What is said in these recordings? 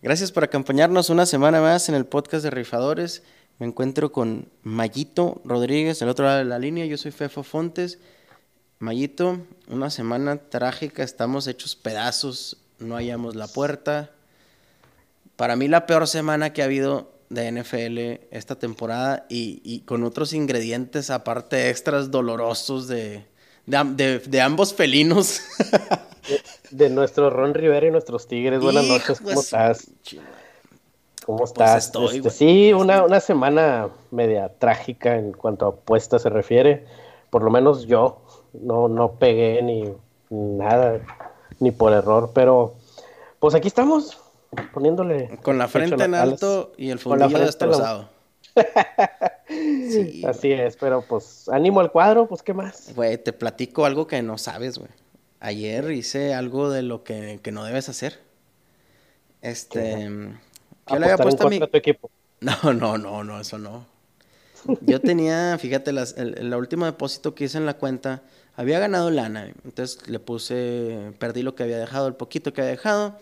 Gracias por acompañarnos una semana más en el podcast de Rifadores. Me encuentro con Mayito Rodríguez, del otro lado de la línea. Yo soy Fefo Fontes. Mayito, una semana trágica, estamos hechos pedazos, no hallamos la puerta. Para mí la peor semana que ha habido de NFL esta temporada y, con otros ingredientes aparte extras dolorosos de, de, ambos felinos. de, nuestro Ron Rivera y nuestros Tigres. Buenas noches, ¿cómo estás? ¿Cómo pues estás? Este, sí, una, una semana media trágica en cuanto a apuestas se refiere. Por lo menos yo no, no pegué ni nada, ni por error, pero pues aquí estamos, poniéndole. Con la frente en alto y el fundillo destrozado. Así es, pero pues ánimo al cuadro, pues qué más. Güey, te platico algo que no sabes, güey. Ayer hice algo de lo que, no debes hacer. Este. Yo le había puesto a mi. equipo. No, no, no, no, eso no. Yo tenía, fíjate, las, el, el, último depósito que hice en la cuenta, había ganado lana. Entonces le puse, perdí lo que había dejado, el poquito que había dejado,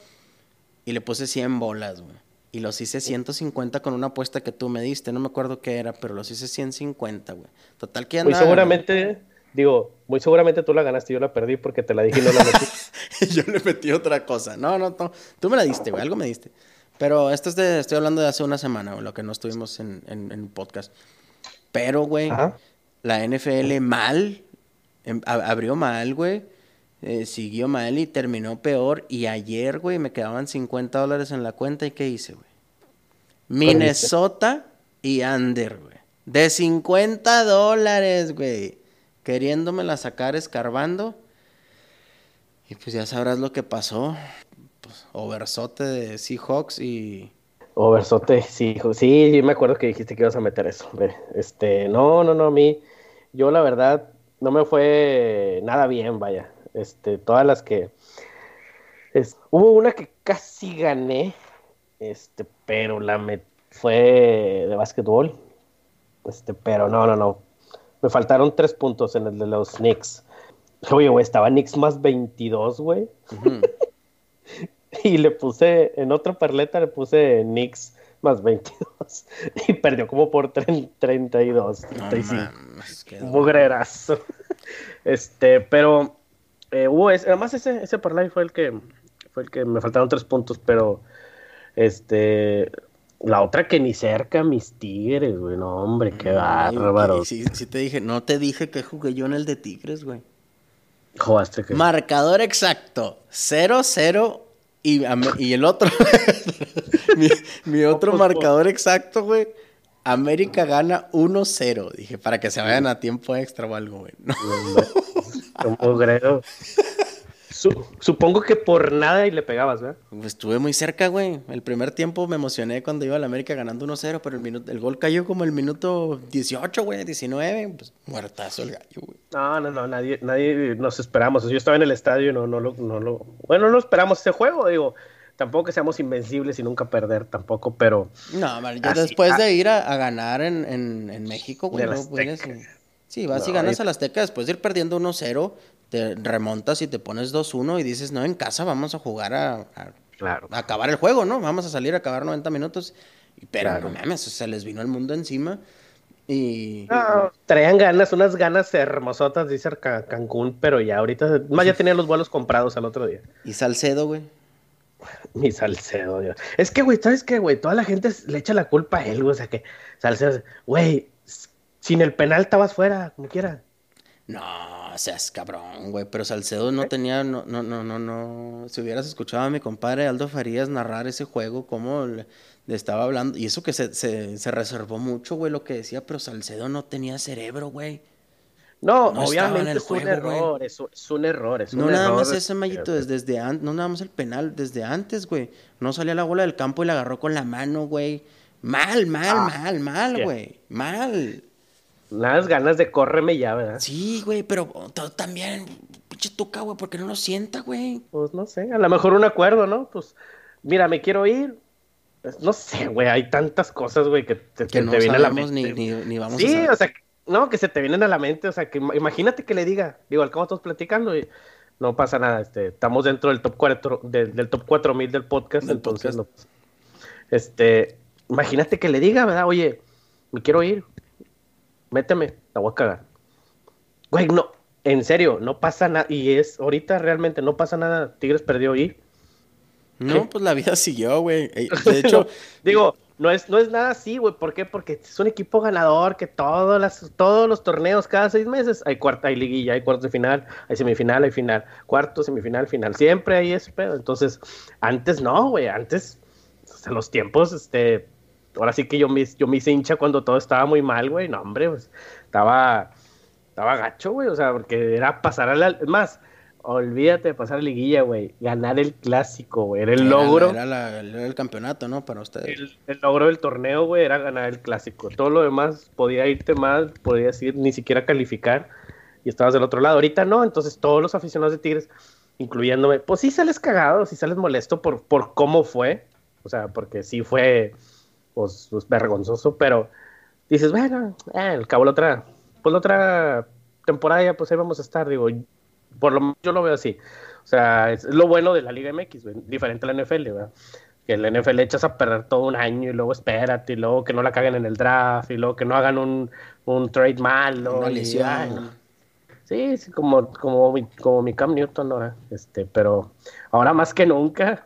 y le puse 100 bolas, güey. Y los hice 150 con una apuesta que tú me diste, no me acuerdo qué era, pero los hice 150, güey. Total que andaba... Muy seguramente, digo, muy seguramente tú la ganaste, yo la perdí porque te la dije y no la metí. yo le metí otra cosa. No, no, no. Tú me la diste, güey, algo me diste. Pero esto es de, estoy hablando de hace una semana, güey, lo que no estuvimos en, en, en podcast. Pero, güey, la NFL mal, em, abrió mal, güey. Eh, siguió mal y terminó peor. Y ayer, güey, me quedaban 50 dólares en la cuenta. ¿Y qué hice, güey? Minnesota y Under, güey. De 50 dólares, güey. Queriéndomela sacar escarbando. Y pues ya sabrás lo que pasó. Pues, oversote de Seahawks y Oversote, sí, sí, me acuerdo que dijiste que ibas a meter eso. Este, no, no, no, a mí, yo la verdad, no me fue nada bien, vaya. Este, todas las que. hubo una que casi gané, este, pero la me fue de básquetbol. Este, pero no, no, no. Me faltaron tres puntos en el de los Knicks. Oye, güey, estaba Knicks más 22, güey. y le puse, en otra perleta le puse Knicks más 22 y perdió como por 32, 35. Mugrerazo. Este, pero eh, hubo además ese, ese parlay fue el que fue el que me faltaron tres puntos, pero este la otra que ni cerca mis tigres, güey, no hombre, qué bárbaro. Sí, sí te dije, no te dije que jugué yo en el de tigres, güey. Jugaste que. Marcador exacto, 0-0 y, el otro, mi, otro marcador exacto, güey. América gana 1-0. Dije, para que se vayan a tiempo extra o algo, güey. ¿Cómo creo? supongo que por nada y le pegabas, ¿verdad? Pues estuve muy cerca, güey. El primer tiempo me emocioné cuando iba a la América ganando 1-0, pero el, minuto, el gol cayó como el minuto 18, güey, 19. Pues muertazo el gallo, güey. No, no, no, nadie, nadie nos esperamos. Yo estaba en el estadio y no, no, lo, no lo... Bueno, no esperamos ese juego, digo. Tampoco que seamos invencibles y nunca perder tampoco, pero... No, man, yo después de ir a, ganar en, en, México, güey, no Sí, vas y ganas a la Azteca después de ir perdiendo 1-0, te remontas y te pones 2-1 y dices, no, en casa vamos a jugar a, acabar el juego, ¿no? Vamos a salir a acabar 90 minutos. Pero no mames, se les vino el mundo encima. Y. traían ganas, unas ganas hermosotas, dice Cancún, pero ya ahorita, más ya tenían los vuelos comprados al otro día. ¿Y Salcedo, güey? Mi Salcedo, Dios. Es que, güey, ¿sabes qué, güey? Toda la gente le echa la culpa a él, güey. O sea que Salcedo, güey, sin el penal estabas fuera, como quiera. No, seas cabrón, güey. Pero Salcedo no tenía, no, no, no, no, no. Si hubieras escuchado a mi compadre Aldo Farías narrar ese juego, cómo le, estaba hablando. Y eso que se, se, reservó mucho, güey, lo que decía, pero Salcedo no tenía cerebro, güey. No, obviamente es, un error, es, un error, es un no nada más ese mallito desde, antes, no nada más el penal, desde antes, güey. No salía la bola del campo y la agarró con la mano, güey. Mal, mal, ah, mal, mal, güey. Mal. Las ganas de córreme ya, ¿verdad? Sí, güey, pero también, pinche tuca, güey, porque no lo sienta, güey. Pues no sé, a lo mejor un acuerdo, ¿no? Pues, mira, me quiero ir. Pues, no sé, güey, hay tantas cosas, güey, que te, que no te viene a la mente. Ni, ni, vamos sí, o sea, no, que se te vienen a la mente, o sea, que imagínate que le diga, digo, al cómo estamos platicando y no pasa nada, este, estamos dentro del top 4, del top 4000 del podcast, entonces no. Este, imagínate que le diga, ¿verdad? Oye, me quiero ir, méteme, la voy a cagar. Güey, no, en serio, no pasa nada, y es, ahorita realmente no pasa nada, Tigres perdió y... No, pues la vida siguió, güey. De hecho, digo, no es, no es nada así, güey. ¿Por qué? Porque es un equipo ganador que todos, las, todos los torneos, cada seis meses, hay cuarta, hay liguilla, hay cuartos de final, hay semifinal, hay final, cuarto, semifinal, final. Siempre hay ese pedo. Entonces, antes no, güey. Antes, en los tiempos, este. Ahora sí que yo me, yo me hice hincha cuando todo estaba muy mal, güey. No, hombre, pues, estaba, estaba gacho, güey. O sea, porque era pasar a la. Más, olvídate de pasar liguilla, güey. Ganar el clásico, güey. Era el logro. Era, el campeonato, ¿no? Para ustedes. El, logro del torneo, güey, era ganar el clásico. Todo lo demás podía irte mal, podías ir ni siquiera calificar y estabas del otro lado. Ahorita no, entonces todos los aficionados de Tigres, incluyéndome, pues sí sales cagado, sí sales molesto por, por cómo fue. O sea, porque sí fue, pues, pues vergonzoso, pero dices, bueno, eh, al cabo la otra, pues la otra temporada ya, pues ahí vamos a estar, digo, por lo menos yo lo veo así. O sea, es lo bueno de la Liga MX, diferente a la NFL, ¿verdad? Que el NFL echas a perder todo un año y luego espérate, y luego que no la caguen en el draft, y luego que no hagan un, un trade malo. Una lesión. sí, sí, como, como, mi, como mi Cam Newton ahora. Este, pero ahora más que nunca,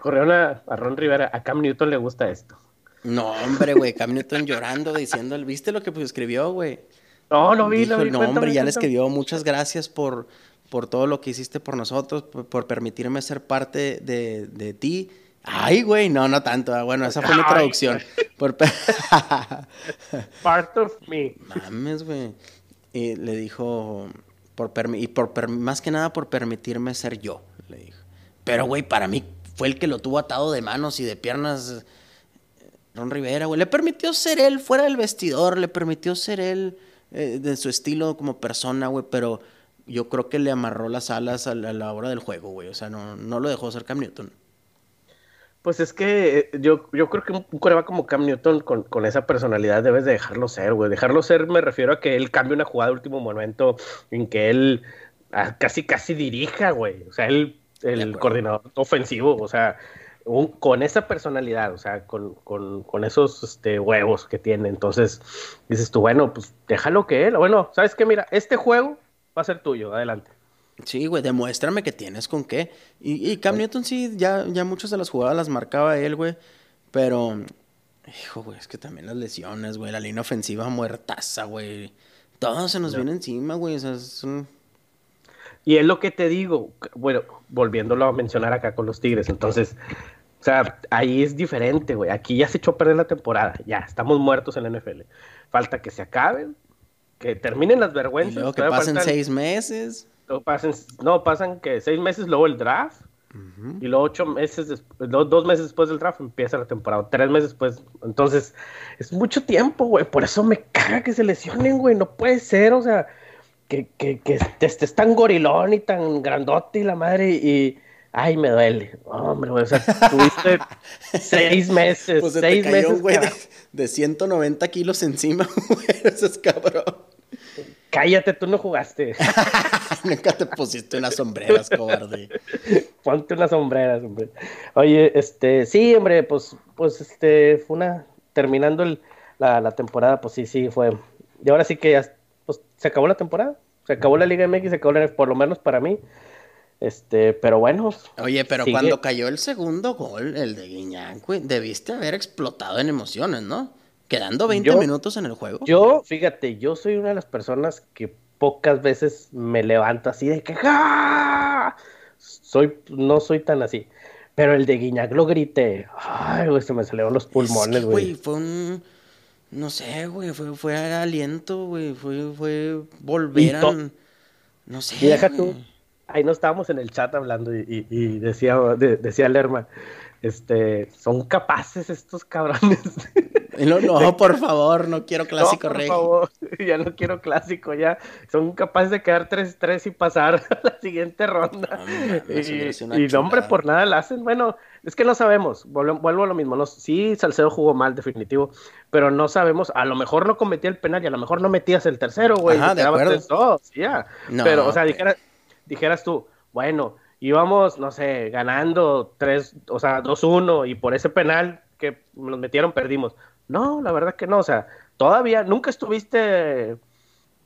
corrieron a, a Ron Rivera, a Cam Newton le gusta esto. No, hombre, güey, Cam Newton llorando, diciendo, ¿viste lo que pues, escribió, güey? No, no vi, no vi. No, hombre, ya le escribió, muchas gracias por, por todo lo que hiciste por nosotros, por, permitirme ser parte de, de ti. Ay, güey, no, no tanto. Ah, bueno, esa fue mi traducción. Por Part of me. Mames, güey. Y le dijo, por y por más que nada por permitirme ser yo, le dijo. Pero, güey, para mí fue el que lo tuvo atado de manos y de piernas. Ron Rivera, güey. Le permitió ser él fuera del vestidor, le permitió ser él eh, de su estilo como persona, güey, pero yo creo que le amarró las alas a la, hora del juego, güey. O sea, no, no lo dejó ser Cam Newton. Pues es que eh, yo, yo creo que un coreback como Cam Newton con, con, esa personalidad debes de dejarlo ser, güey. Dejarlo ser me refiero a que él cambie una jugada de último momento en que él ah, casi casi dirija, güey. O sea, él, el coordinador ofensivo, o sea, con esa personalidad, o sea, con, con, con esos este, huevos que tiene. Entonces, dices tú, bueno, pues déjalo que él, bueno, ¿sabes qué? Mira, este juego va a ser tuyo, adelante. Sí, güey, demuéstrame que tienes con qué. Y, y Cam Newton sí, ya, ya muchas de las jugadas las marcaba él, güey. Pero, hijo, güey, es que también las lesiones, güey, la línea ofensiva muertaza, güey. Todo se nos viene encima, güey. O sea, es Y es lo que te digo, bueno, volviéndolo a mencionar acá con los Tigres, entonces, o sea, ahí es diferente, güey. Aquí ya se echó a perder la temporada, ya, estamos muertos en la NFL. Falta que se acaben, que terminen las vergüenzas. Y luego que pasen seis meses. pasen, no, pasan que seis meses luego el draft. Y luego ocho meses, dos meses después del draft empieza la temporada. Tres meses después. Entonces, es mucho tiempo, güey. Por eso me caga que se lesionen, güey. No puede ser, o sea, que, que, que estés tan gorilón y tan grandote y la madre y Ay, me duele. Hombre, güey, o sea, tuviste seis meses. Pues seis meses. güey, de, 190 kilos encima, güey. Eso es cabrón. Cállate, tú no jugaste. Nunca te pusiste unas sombreras, cobarde. Ponte unas sombreras, hombre. Oye, este, sí, hombre, pues, pues, este, fue una, terminando el, la, la, temporada, pues sí, sí, fue. Y ahora sí que ya, pues, se acabó la temporada. Se acabó la Liga MX, se acabó la, por lo menos para mí. Este, pero bueno. Oye, pero cuando cayó el segundo gol, el de Guiñac, debiste haber explotado en emociones, ¿no? Quedando 20 minutos en el juego. Yo, fíjate, yo soy una de las personas que pocas veces me levanto así de que. Soy, no soy tan así. Pero el de Guiñac lo grité. Ay, güey, se me salieron los pulmones, güey. fue un. No sé, güey, fue, fue aliento, güey. Fue, fue volver a. No sé. Y deja tú ahí no estábamos en el chat hablando y, decía, decía Lerma, este, son capaces estos cabrones. No, no, por favor, no quiero clásico no, por favor, ya no quiero clásico, ya son capaces de quedar 3-3 y pasar a la siguiente ronda. y, y hombre, por nada la hacen. Bueno, es que no sabemos, vuelvo, a lo mismo. No, sí, Salcedo jugó mal, definitivo, pero no sabemos. A lo mejor no cometía el penal y a lo mejor no metías el tercero, güey. Ajá, de acuerdo. ya. pero, o sea, dijeras tú, bueno, íbamos, no sé, ganando 3, o sea, 2-1 y por ese penal que nos metieron perdimos. No, la verdad que no, o sea, todavía nunca estuviste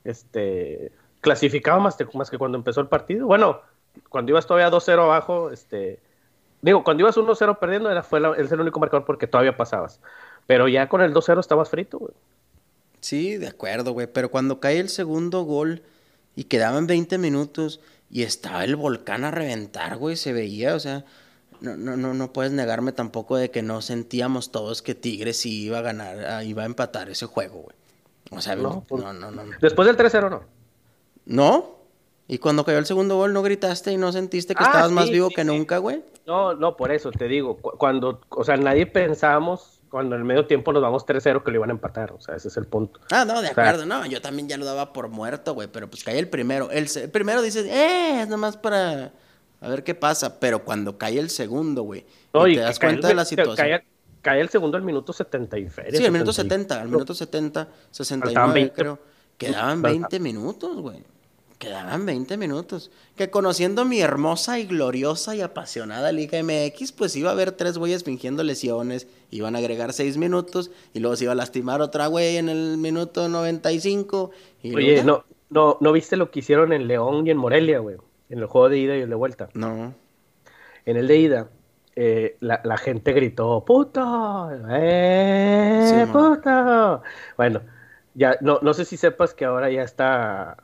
este clasificado más, más que cuando empezó el partido. Bueno, cuando ibas todavía 2-0 abajo, este digo, cuando ibas 1-0 perdiendo era fue el único marcador porque todavía pasabas. Pero ya con el 2-0 estabas frito, güey. Sí, de acuerdo, güey, pero cuando cae el segundo gol y quedaban 20 minutos y estaba el volcán a reventar, güey, se veía, o sea, no, no, no, no puedes negarme tampoco de que no sentíamos todos que Tigres sí iba a ganar, ah, iba a empatar ese juego, güey. O sea, no, pues, no, no, no, Después del 3-0, ¿no? ¿No? ¿Y cuando cayó el segundo gol no gritaste y no sentiste que ah, estabas más vivo que nunca, güey? No, no, por eso te digo, cuando, o sea, nadie pensamos cuando en el medio tiempo nos vamos 3-0 que lo iban a empatar, o sea, ese es el punto. Ah, no, de acuerdo, no, yo también ya lo daba por muerto, güey, pero pues cae el primero. El, primero dices, eh, es nomás para a ver qué pasa, pero cuando cae el segundo, güey, y, te das cuenta de la situación. Cae, el segundo al minuto 70 y feria, Sí, al minuto 70, al minuto 70, 69 creo. Quedaban 20 minutos, güey. Quedaban 20 minutos. Que conociendo mi hermosa y gloriosa y apasionada Liga MX, pues iba a haber tres güeyes fingiendo lesiones, iban a agregar 6 minutos y luego se iba a lastimar otra güey en el minuto 95. Y Oye, no, no, ¿no viste lo que hicieron en León y en Morelia, güey? En el juego de ida y el de vuelta. No. En el de ida, eh, la, gente gritó, ¡puto! ¡Eh, puto! Bueno, ya, no, no sé si sepas que ahora ya está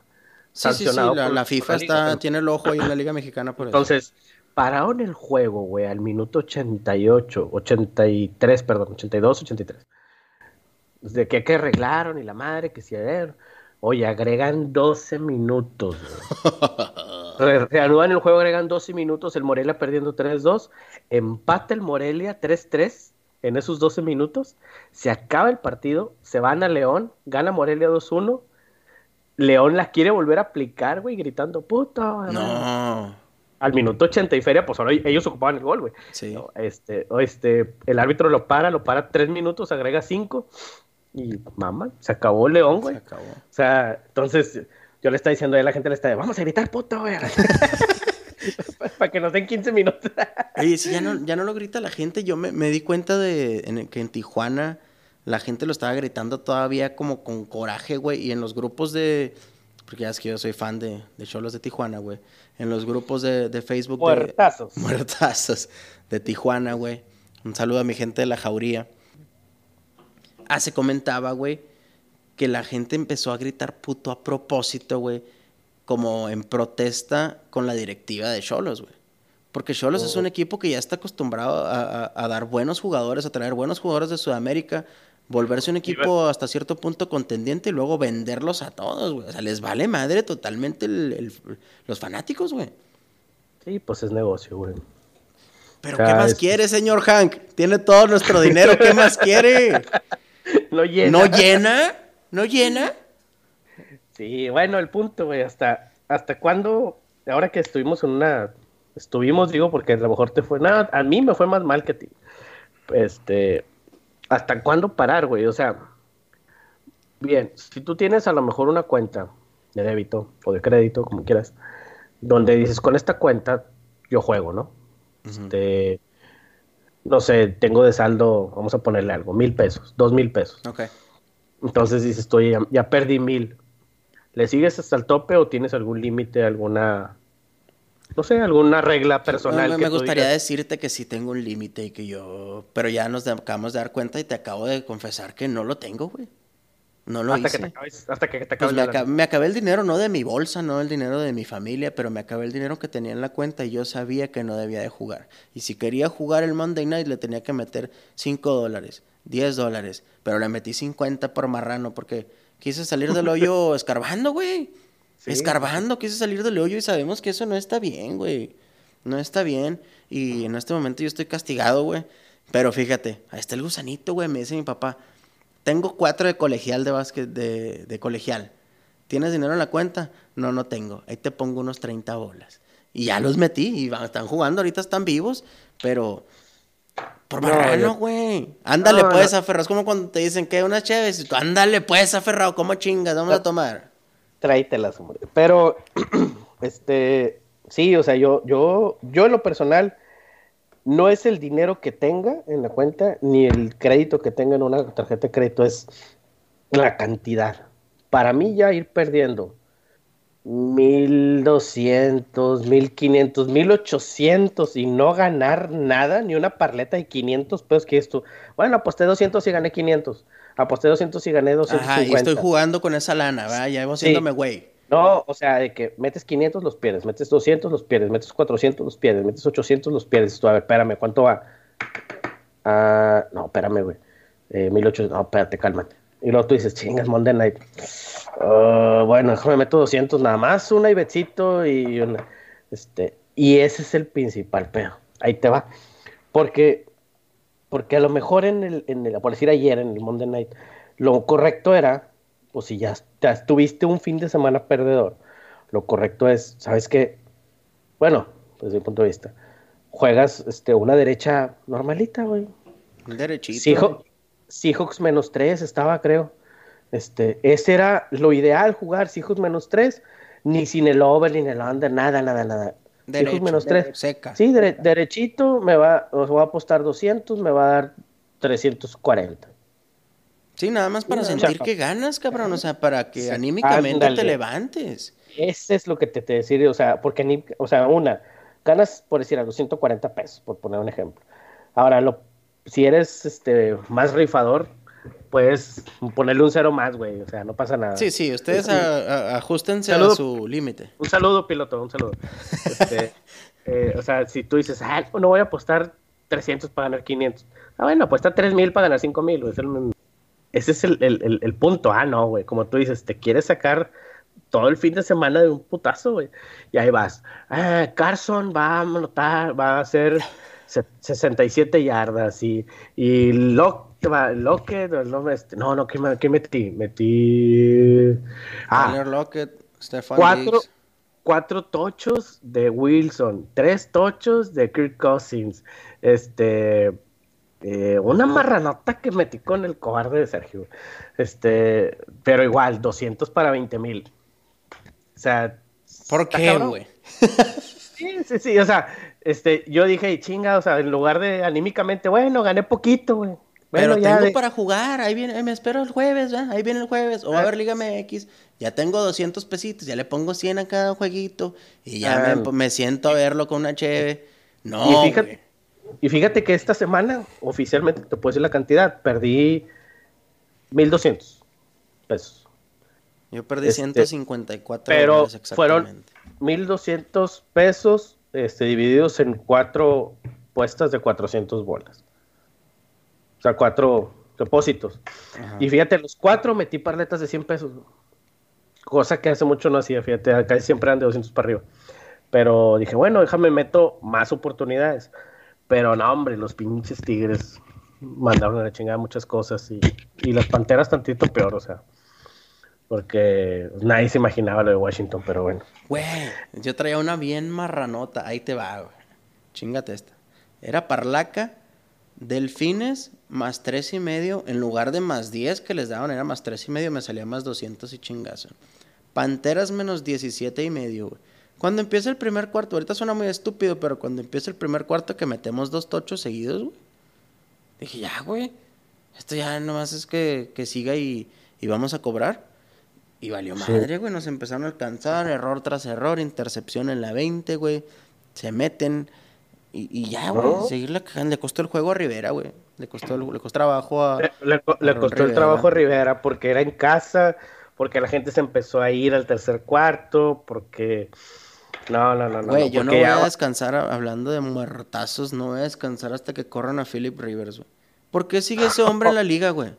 Sí, sí, sí, la, FIFA está, tiene el ojo ahí en la Liga Mexicana por eso. Entonces, pararon el juego, güey, al minuto 88, 83, perdón, 82, 83. De que, que arreglaron y la madre, que si ver. Oye, agregan 12 minutos. Reanudan el juego, agregan 12 minutos. El Morelia perdiendo 3-2. Empata el Morelia 3-3 en esos 12 minutos. Se acaba el partido. Se van a León. Gana Morelia 2-1. León la quiere volver a aplicar, güey, gritando, puto. No. Al minuto 80 y feria, pues ahora ellos ocupaban el gol, güey. Sí. Este, este, el árbitro lo para, lo para tres minutos, agrega cinco. Y mamá, se acabó el León, güey. Se acabó. O sea, entonces yo le estaba diciendo a la gente le está vamos a gritar puto, güey. Para que nos den 15 minutos. Oye, si ya no, ya no lo grita la gente, yo me, me di cuenta de que en Tijuana la gente lo estaba gritando todavía como con coraje, güey. Y en los grupos de. Porque ya es que yo soy fan de, de Cholos de Tijuana, güey. En los grupos de, de Facebook. Muertazos. De, muertazos. De Tijuana, güey. Un saludo a mi gente de la jauría. Ah, se comentaba, güey, que la gente empezó a gritar puto a propósito, güey. Como en protesta con la directiva de Cholos, güey. Porque Cholos es un oh. equipo que ya está acostumbrado a, a, dar buenos jugadores, a traer buenos jugadores de Sudamérica, volverse un equipo hasta cierto punto contendiente y luego venderlos a todos, güey. O sea, les vale madre totalmente los fanáticos, güey. Sí, pues es negocio, güey. Pero ¿qué más quiere, señor Hank? Tiene todo nuestro dinero, ¿qué más quiere? no llena. ¿No llena? ¿No llena? Sí, bueno, el punto, güey, hasta, hasta cuándo, ahora que estuvimos en una, estuvimos, digo, porque a lo mejor te fue, nada, a mí me fue más mal que a ti. Este, ¿hasta cuándo parar, güey? O sea, bien, si tú tienes a lo mejor una cuenta de débito o de crédito, como quieras, donde dices, con esta cuenta yo juego, ¿no? Este, no sé, tengo de saldo, vamos a ponerle algo, mil pesos, dos mil pesos. Ok. Entonces dices, estoy, ya perdí mil. ¿Le sigues hasta el tope o tienes algún límite, alguna no sé, alguna regla personal. me gustaría decirte que sí tengo un límite y que yo, pero ya nos acabamos de dar cuenta y te acabo de confesar que no lo tengo, güey. No lo hasta hice. Que te acabes, hasta que te pues me, acabé el dinero, no de mi bolsa, no el dinero de mi familia, pero me acabé el dinero que tenía en la cuenta y yo sabía que no debía de jugar. Y si quería jugar el Monday Night le tenía que meter 5 dólares, 10 dólares, pero le metí 50 por marrano porque quise salir del hoyo escarbando, güey. Escarbando, quise salir del hoyo y sabemos que eso no está bien, güey. No está bien. Y en este momento yo estoy castigado, güey. Pero fíjate, ahí está el gusanito, güey, me dice mi papá. tengo cuatro de colegial de básquet, de, de colegial. ¿Tienes dinero en la cuenta? No, no tengo. Ahí te pongo unos 30 bolas. Y ya los metí y van, están jugando, ahorita están vivos, pero por marrano, güey. Ándale, pues, aferrado. Es como cuando te dicen que unas chéves. Ándale, pues, aferrado. ¿Cómo chingas? Vamos a tomar. Tráitelas, hombre. Pero, este, sí, o sea, yo, yo, yo en lo personal, no es el dinero que tenga en la cuenta, ni el crédito que tenga en una tarjeta de crédito, es la cantidad. Para mí ya ir perdiendo 1200, 1500, 1800 y no ganar nada, ni una parleta de 500 pesos que esto. Bueno, aposté 200 y gané 500. Aposté 200 y gané 250. Ajá, y estoy jugando con esa lana, ¿verdad? Ya voy haciéndome güey. No, o sea, de que metes 500 los pierdes, metes 200 los pierdes, metes 400 los pierdes, metes 800 los pierdes. Tú, a ver, espérame, ¿cuánto va? Ah, no, espérame, güey. Eh, 1800, no, espérate, cálmate. Y luego tú dices, chingas, Monday Night. Uh, bueno, déjame meto 200 nada más, una y besito y una. Este, y ese es el principal pedo. Ahí te va. Porque, porque a lo mejor en el, en el, por decir ayer, en el Monday Night, lo correcto era, pues si ya, ya tuviste un fin de semana perdedor, lo correcto es, ¿sabes qué? Bueno, desde mi punto de vista, juegas este, una derecha normalita, güey. Derechito. Seahawks menos 3 estaba, creo. Este, ese era lo ideal jugar, Seahawks menos 3, ni sin el over, ni en el under, nada, nada, nada. Seahawks menos 3. Seca. Sí, derechito, me va, os voy a apostar 200, me va a dar 340. Sí, nada más para sentir que ganas, cabrón, o sea, para que anímicamente te levantes. Ese es lo que te, te decía, o sea, porque, o sea, una, ganas, por decir algo, 140 pesos, por poner un ejemplo. Ahora, lo si eres este más rifador, puedes ponerle un cero más, güey. O sea, no pasa nada. Sí, sí, ustedes ajustense a su límite. Un saludo, piloto, un saludo. Este, eh, o sea, si tú dices, ah, no voy a apostar 300 para ganar 500. Ah, bueno, apuesta 3000 para ganar 5000, güey. Ese es el, punto. Ah, no, güey. Como tú dices, te quieres sacar todo el fin de semana de un putazo, güey. Y ahí vas. Ah, Carson va a anotar, va a hacer 67 yardas y, y Lockett, no, este, no, no, ¿qué, ¿qué, metí? Metí... Ah, Lockett, Stefan cuatro, cuatro tochos de Wilson, tres tochos de Kirk Cousins, este... Eh, una marranota que metí con el cobarde de Sergio. Este, pero igual, 200 para 20 mil. O sea. ¿Por qué, güey? sí, sí, sí. O sea, este, yo dije, chinga, o sea, en lugar de anímicamente, bueno, gané poquito, güey. Pero tengo para jugar, ahí viene, me espero el jueves, ¿verdad? Ahí viene el jueves, o va a haber Liga MX, ya tengo 200 pesitos, ya le pongo 100 a cada jueguito, y ya me, ah. me, siento a verlo con una cheve. No, y fíjate, y fíjate que esta semana, oficialmente, te puedo decir la cantidad, perdí 1200 pesos. Yo perdí 154 este, pero fueron 1200 pesos este, divididos en cuatro puestas de 400 bolas. O sea, cuatro depósitos. Y fíjate, los cuatro metí parletas de 100 pesos. Cosa que hace mucho no hacía, fíjate, acá siempre eran de 200 para arriba. Pero dije, bueno, déjame meto más oportunidades. Pero no, hombre, los pinches tigres mandaron a la chingada muchas cosas y, y las panteras tantito peor, o sea. Porque nadie se imaginaba lo de Washington, pero bueno. Güey, yo traía una bien marranota. Ahí te va, güey. Chingate esta. Era Parlaca, Delfines, más tres y medio. En lugar de más diez que les daban, era más tres y medio. Me salía más doscientos y chingazo. Panteras menos diecisiete y medio, güey. Cuando empieza el primer cuarto, ahorita suena muy estúpido, pero cuando empieza el primer cuarto que metemos dos tochos seguidos, güey. Dije, ya, güey. Esto ya nomás es que, que siga y, y vamos a cobrar. Y valió madre, güey. Nos empezaron a alcanzar, error tras error, intercepción en la 20, güey. Se meten. Y, ya, güey, seguirle Le costó el juego a Rivera, güey. Le costó, le costó trabajo a. Le, costó el trabajo a Rivera porque era en casa, porque la gente se empezó a ir al tercer cuarto, porque. No, no, no, no. Güey, yo no voy a descansar, hablando de muertazos, no voy a descansar hasta que corran a Philip Rivers, güey. ¿Por qué sigue ese hombre en la liga, güey?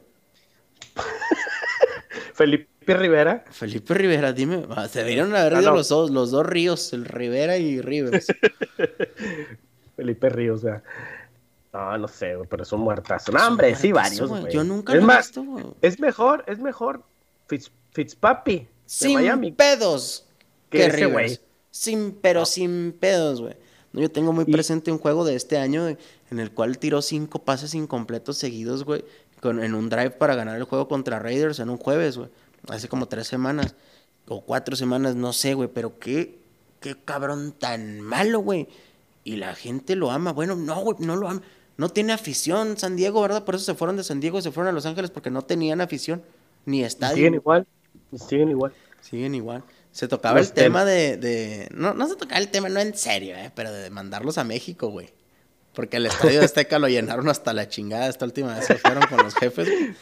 Felipe Rivera. Felipe Rivera, dime. Se dieron a ver ah, los, dos, los dos ríos, el Rivera y Rivers. Felipe Ríos, o sea. No, no sé, güey, pero es un muertazo. No, hombre, sí, varios, güey. Yo nunca es lo más, he visto, güey. Es mejor, es mejor Fitz, Fitzpapi de Sin Miami. pedos. Que Que ese güey. Sin, pero sin pedos, güey. No, yo tengo muy Y- presente un juego de este año en el cual tiró cinco pases incompletos seguidos, güey. Con, en un drive para ganar el juego contra Raiders en un jueves, güey. Hace como tres semanas. O cuatro semanas, no sé, güey. Pero qué, qué cabrón tan malo, güey. Y la gente lo ama. Bueno, no, güey, no lo ama. No tiene afición San Diego, ¿verdad? Por eso se fueron de San Diego, se fueron a Los Ángeles porque no tenían afición. Ni Y estadio. siguen igual. y Siguen igual. Siguen igual. Se tocaba Los el tema de, de- No, no se tocaba el tema, no en serio, eh, pero de mandarlos a México, güey. Porque el estadio de Azteca lo llenaron hasta la chingada esta última vez que fueron con los jefes. güey.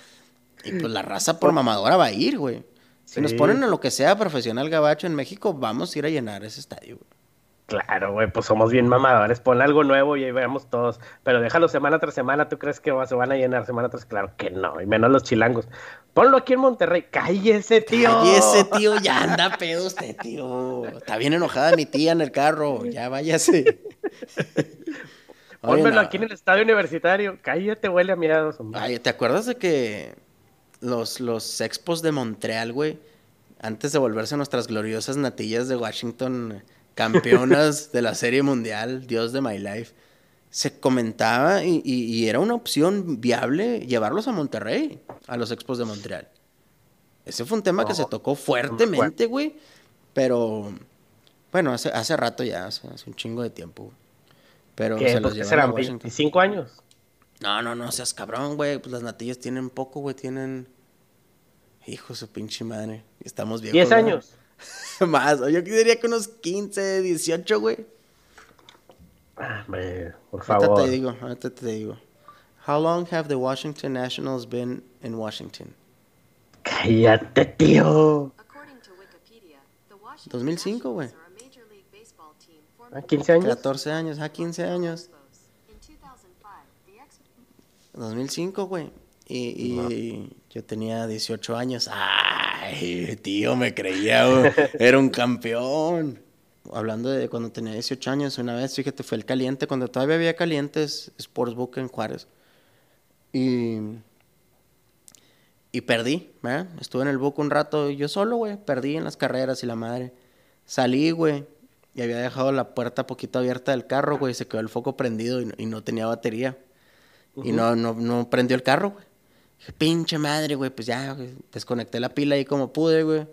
Y pues la raza por mamadora va a ir, güey. Si nos ponen a lo que sea profesional gabacho en México, vamos a ir a llenar ese estadio, güey. Claro, güey, pues somos bien mamadores. Pon algo nuevo y ahí veamos todos. Pero déjalo semana tras semana. ¿Tú crees que se van a llenar semana tras? Claro que no. Y menos los chilangos. Ponlo aquí en Monterrey. Cállese, tío. Y ese tío ya anda pedo usted, tío. Está bien enojada mi tía en el carro. Ya váyase. Pónmelo no. aquí en el estadio universitario. Cállate, huele a miados, hombre. Ay, ¿te acuerdas de que los, los expos de Montreal, güey, antes de volverse nuestras gloriosas natillas de Washington, campeonas de la Serie Mundial, Dios de My Life, se comentaba y, y- y era una opción viable llevarlos a Monterrey, a los expos de Montreal. Ese fue un tema que se tocó fuertemente, güey, pero bueno, hace, hace rato ya, hace, hace un chingo de tiempo. Pero ¿Qué? se los ¿Por qué llevaron a Washington. 25 años? No, no, no seas cabrón, güey. Pues las natillas tienen poco, güey. Tienen. Hijo de su pinche madre. Estamos viejos. 10 ¿no? años. Más. Yo diría que unos 15, 18, güey. Ah, hombre, por Ahorita favor. te digo, ahorita te digo. How long have the Washington Nationals been in Washington? Cállate, tío. According to Wikipedia, the Washington 2005, güey. Nationals are a Major League Baseball team formed Ah, 15 años. 14 años, ah, 15 años. In 2005, the ex 2005, güey. Y, y yo tenía 18 años. Ay, tío, me creía. Era un campeón. Hablando de cuando tenía 18 años, una vez, fíjate, fue el caliente, cuando todavía había calientes Sportsbook en Juárez. Y, y perdí, ¿verdad? Estuve en el book un rato, yo solo, güey, perdí en las carreras y la madre. Salí, güey, y había dejado la puerta poquito abierta del carro, güey, se quedó el foco prendido y, no- y no tenía batería. Y no, no, no prendió el carro, güey. Dije, pinche madre, güey, pues ya, güey, desconecté la pila ahí como pude, güey.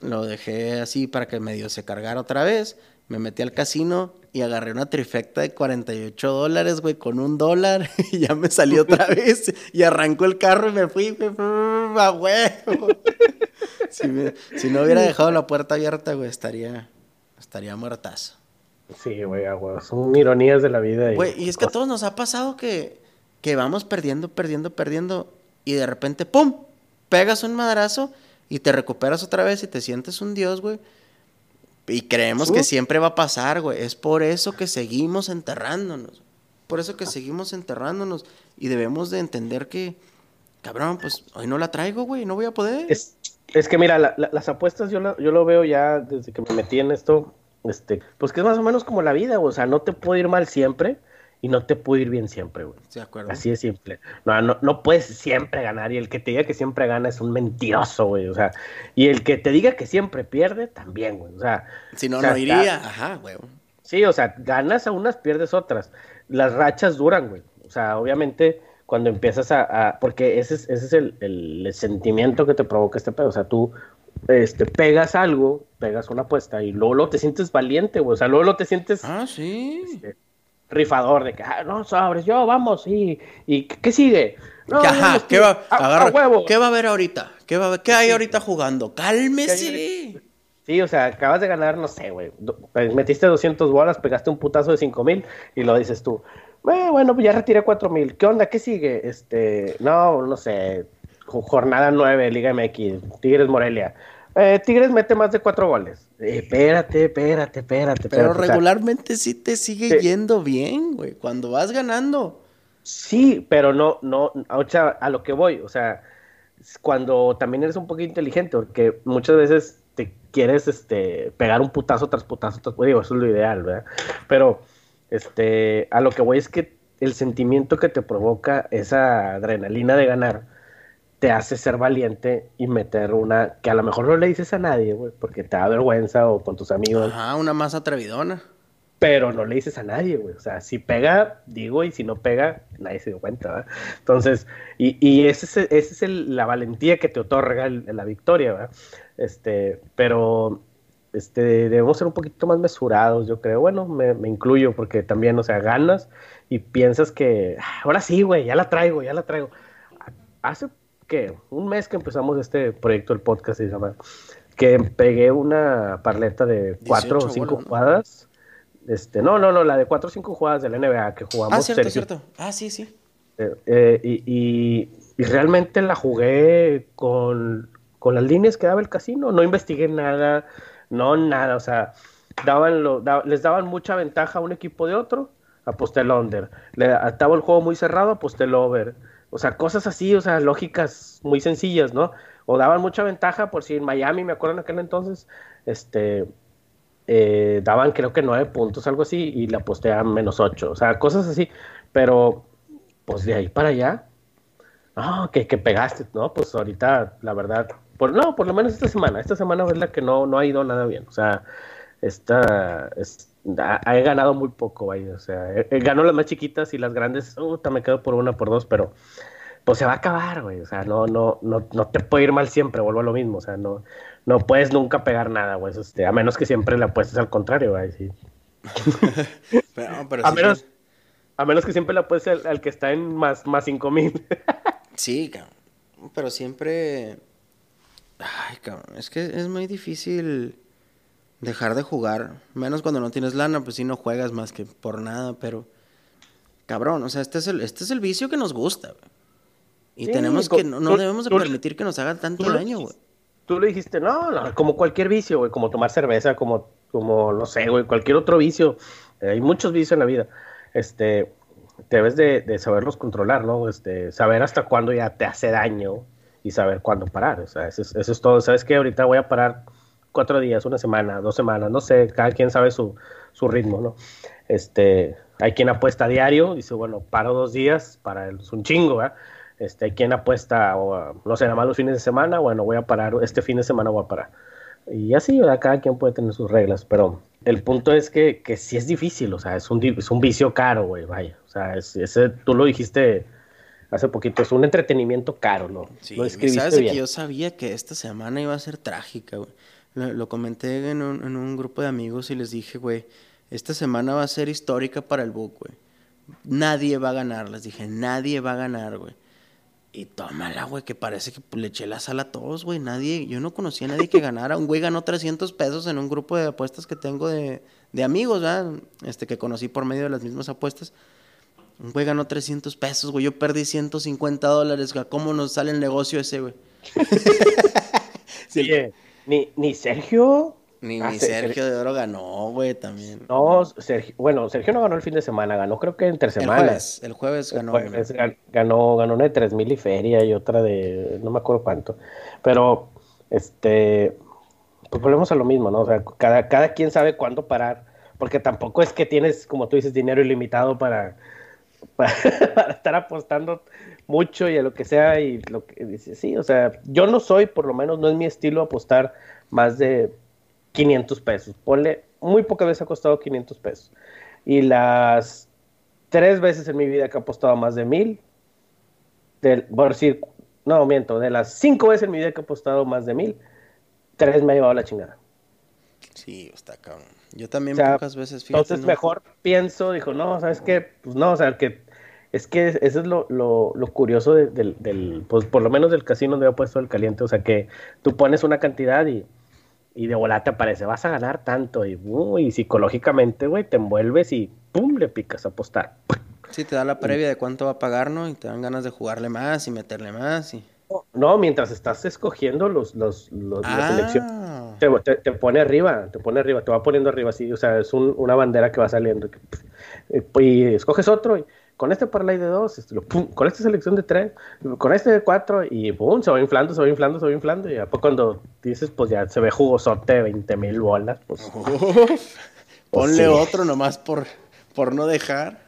Lo dejé así para que medio se cargara otra vez. Me metí al casino y agarré una trifecta de 48 dólares, güey, con un dólar. Y ya me salí otra vez. Y arrancó el carro y me fui, güey, a huevo. Si, me- si no hubiera dejado la puerta abierta, güey, estaría, estaría muertazo. Sí, güey, a huevo, Son ironías de la vida. Güey, y es que a todos nos ha pasado que, que vamos perdiendo, perdiendo, perdiendo, y de repente, ¡pum! Pegas un madrazo y te recuperas otra vez y te sientes un dios, güey. Y creemos que Uh. siempre va a pasar, güey. Es por eso que seguimos enterrándonos. Por eso que seguimos enterrándonos. Y debemos de entender que, cabrón, pues hoy no la traigo, güey. No voy a poder. Es, es que mira, la- la- las apuestas yo, la- yo lo veo ya desde que me metí en esto, este, pues que es más o menos como la vida, güey, o sea, no te puede ir mal siempre y no te puede ir bien siempre, güey. De acuerdo. Así de simple. No, no, no puedes siempre ganar y el que te diga que siempre gana es un mentiroso, güey, o sea, y el que te diga que siempre pierde también, güey, o sea, Si no, o sea, no iría. está- Ajá, güey. Sí, o sea, ganas a unas, pierdes otras. Las rachas duran, güey. O sea, obviamente, cuando empiezas a. a- porque ese es, ese es el, el- el sentimiento que te provoca este pedo. O sea, tú este, pegas algo, pegas una apuesta y luego, luego te sientes valiente, güey. O sea, luego, luego te sientes Ah, sí. este, rifador de que, ah, no, sabres, yo, vamos, y, y ¿qué sigue? No, Ajá, ¿qué va, a- a agarra- huevo. ¿qué va a haber ahorita? ¿Qué, va a haber- qué hay ahorita jugando? ¡Cálmese! Sí, o sea, acabas de ganar, no sé, güey. Metiste 200 bolas, pegaste un putazo de 5 mil y lo dices tú. "Eh, bueno, pues ya retiré 4 mil. ¿Qué onda? ¿Qué sigue? Este, no, no sé. jo- Jornada 9, Liga MX, Tigres Morelia. Eh, Tigres mete más de 4 goles. Eh, espérate, espérate, espérate. Pero espérate, o sea, regularmente sí te sigue Sí. yendo bien, güey. Cuando vas ganando. Sí, pero no, no, o sea, a lo que voy, o sea, cuando también eres un poquito inteligente, porque muchas veces te quieres, este, pegar un putazo tras putazo, tras, digo, eso es lo ideal, ¿verdad? Pero, este, a lo que voy es que el sentimiento que te provoca esa adrenalina de ganar te hace ser valiente y meter una que a lo mejor no le dices a nadie, güey, porque te da vergüenza o con tus amigos. Ajá, una más atrevidona. Pero no le dices a nadie, güey. O sea, si pega, digo, y si no pega, nadie se dio cuenta, ¿verdad? Entonces, y, y esa es, ese es el, la valentía que te otorga el, la victoria, ¿verdad? Este, pero este, debemos ser un poquito más mesurados, yo creo. Bueno, me, me incluyo porque también, o sea, ganas y piensas que, "Ah, ahora sí, güey, ya la traigo, ya la traigo. Hace que un mes que empezamos este proyecto, el podcast, se llama, que pegué una parleta de cuatro o 18 cinco bolas, ¿no? jugadas. Este, no, no, no, la de cuatro o cinco jugadas de la NBA que jugamos. Ah, cierto, Sergio cierto. Ah, sí, sí. eh, eh, y, y- y realmente la jugué con, con las líneas que daba el casino. No investigué nada, no nada. O sea, daban lo, da- les daban mucha ventaja a un equipo de otro, aposté el under. Le, estaba el juego muy cerrado, aposté el over. O sea, cosas así, o sea, lógicas muy sencillas, ¿no? O daban mucha ventaja por si en Miami, me acuerdo en aquel entonces, este, eh, daban creo que nueve puntos, algo así, y la aposté a menos ocho. O sea, cosas así. Pero, pues de ahí para allá, no, que, que pegaste, ¿no? Pues ahorita, la verdad, por, no, por lo menos esta semana, esta semana es la que no, no ha ido nada bien. O sea, esta, he ganado muy poco, vaya. O sea, he- he- ganó las más chiquitas y las grandes, puta, me quedo por una, por dos, pero pues se va a acabar, güey. O sea, no, no, no, no te puede ir mal siempre, vuelvo a lo mismo. O sea, no, no puedes nunca pegar nada, güey. Este, a menos que siempre le apuestes al contrario, güey. Sí. Pero, pero A sí, menos, a menos que siempre le apuestes al, al que está en más, más 5 mil. Sí, cabrón. Pero siempre. Ay, cabrón. Es que es muy difícil dejar de jugar. Menos cuando no tienes lana, pues sí no juegas más que por nada, pero. Cabrón, o sea, este es el, este es el vicio que nos gusta, güey. Y Sí, tenemos que, no, no tú- debemos de permitir que nos hagan tanto tú lo daño, güey. Tú le dijiste, no, no, como cualquier vicio, güey, como tomar cerveza, como, como, no sé, güey, cualquier otro vicio. Eh, hay muchos vicios en la vida. Este, debes de, de saberlos controlar, ¿no? Este, saber hasta cuándo ya te hace daño y saber cuándo parar. O sea, eso es, eso es todo. ¿Sabes qué? Ahorita voy a parar cuatro días, una semana, dos semanas, no sé, cada quien sabe su, su ritmo, ¿no? Este, hay quien apuesta a diario, dice, bueno, paro dos días, para él es un chingo, ¿verdad? Este, hay quien apuesta, o, no sé, nada más los fines de semana, bueno, voy a parar, este fin de semana voy a parar. Y así, ¿verdad? Cada quien puede tener sus reglas, pero el punto es que, que sí es difícil, o sea, es un, es un vicio caro, güey, vaya. O sea, es, ese, tú lo dijiste hace poquito, es un entretenimiento caro, ¿no? Sí, lo escribiste sabes bien. que yo sabía que esta semana iba a ser trágica, güey. Lo, lo comenté en un, en un grupo de amigos y les dije, güey, esta semana va a ser histórica para el book, güey. Nadie va a ganar, les dije, nadie va a ganar, güey. Y tómala, güey, que parece que le eché la sal a todos, güey. Nadie, yo no conocía a nadie que ganara. Un güey ganó 300 pesos en un grupo de apuestas que tengo de, de amigos, ¿verdad? Este, que conocí por medio de las mismas apuestas. Un güey ganó 300 pesos, güey. Yo perdí 150 dólares. güey. ¿Cómo nos sale el negocio ese, güey? Sí, ni, ni Sergio. Ni, Ah, ni Se- Sergio de Oro ganó, güey, también. No, Sergio, bueno, Sergio no ganó el fin de semana, ganó creo que entre el semanas. jueves, el jueves ganó. Gan- ganó, ganó una de tres mil y feria y otra de no me acuerdo cuánto. Pero, este, pues volvemos a lo mismo, ¿no? O sea, cada, cada quien sabe cuándo parar, porque tampoco es que tienes, como tú dices, dinero ilimitado para, para, estar apostando mucho y a lo que sea y lo que dices, sí, o sea, yo no soy, por lo menos no es mi estilo apostar más de 500 pesos. Ponle, muy pocas veces ha costado 500 pesos. Y las tres veces en mi vida que he apostado más de mil, del, por decir, no, miento, de las cinco veces en mi vida que he apostado más de mil, tres me ha llevado la chingada. Sí, está cabrón. Yo también O sea, pocas veces, fíjate. Entonces no- mejor pienso, dijo, no, ¿sabes qué? Pues no, o sea, que es que eso es lo, lo, lo curioso de- del, del, pues por lo menos del casino donde he puesto el caliente, o sea, que tú pones una cantidad y, y de volada te aparece, vas a ganar tanto y, uh, y psicológicamente, güey, te envuelves y pum, le picas a apostar. Sí, te da la previa de cuánto va a pagar, ¿no? Y te dan ganas de jugarle más y meterle más. Y... No, mientras estás escogiendo los, los, los la selección. Ah, Te, te- te pone arriba, te pone arriba, te va poniendo arriba, así, o sea, es un- una bandera que va saliendo. eh, y escoges otro, y con este parlay de dos, este, lo, pum, con esta selección de tres, con este de cuatro, y pum, se va inflando, se va inflando, se va inflando, y después cuando dices, pues ya se ve jugosote de 20 mil bolas, pues Ponle sí. otro nomás por, por no dejar.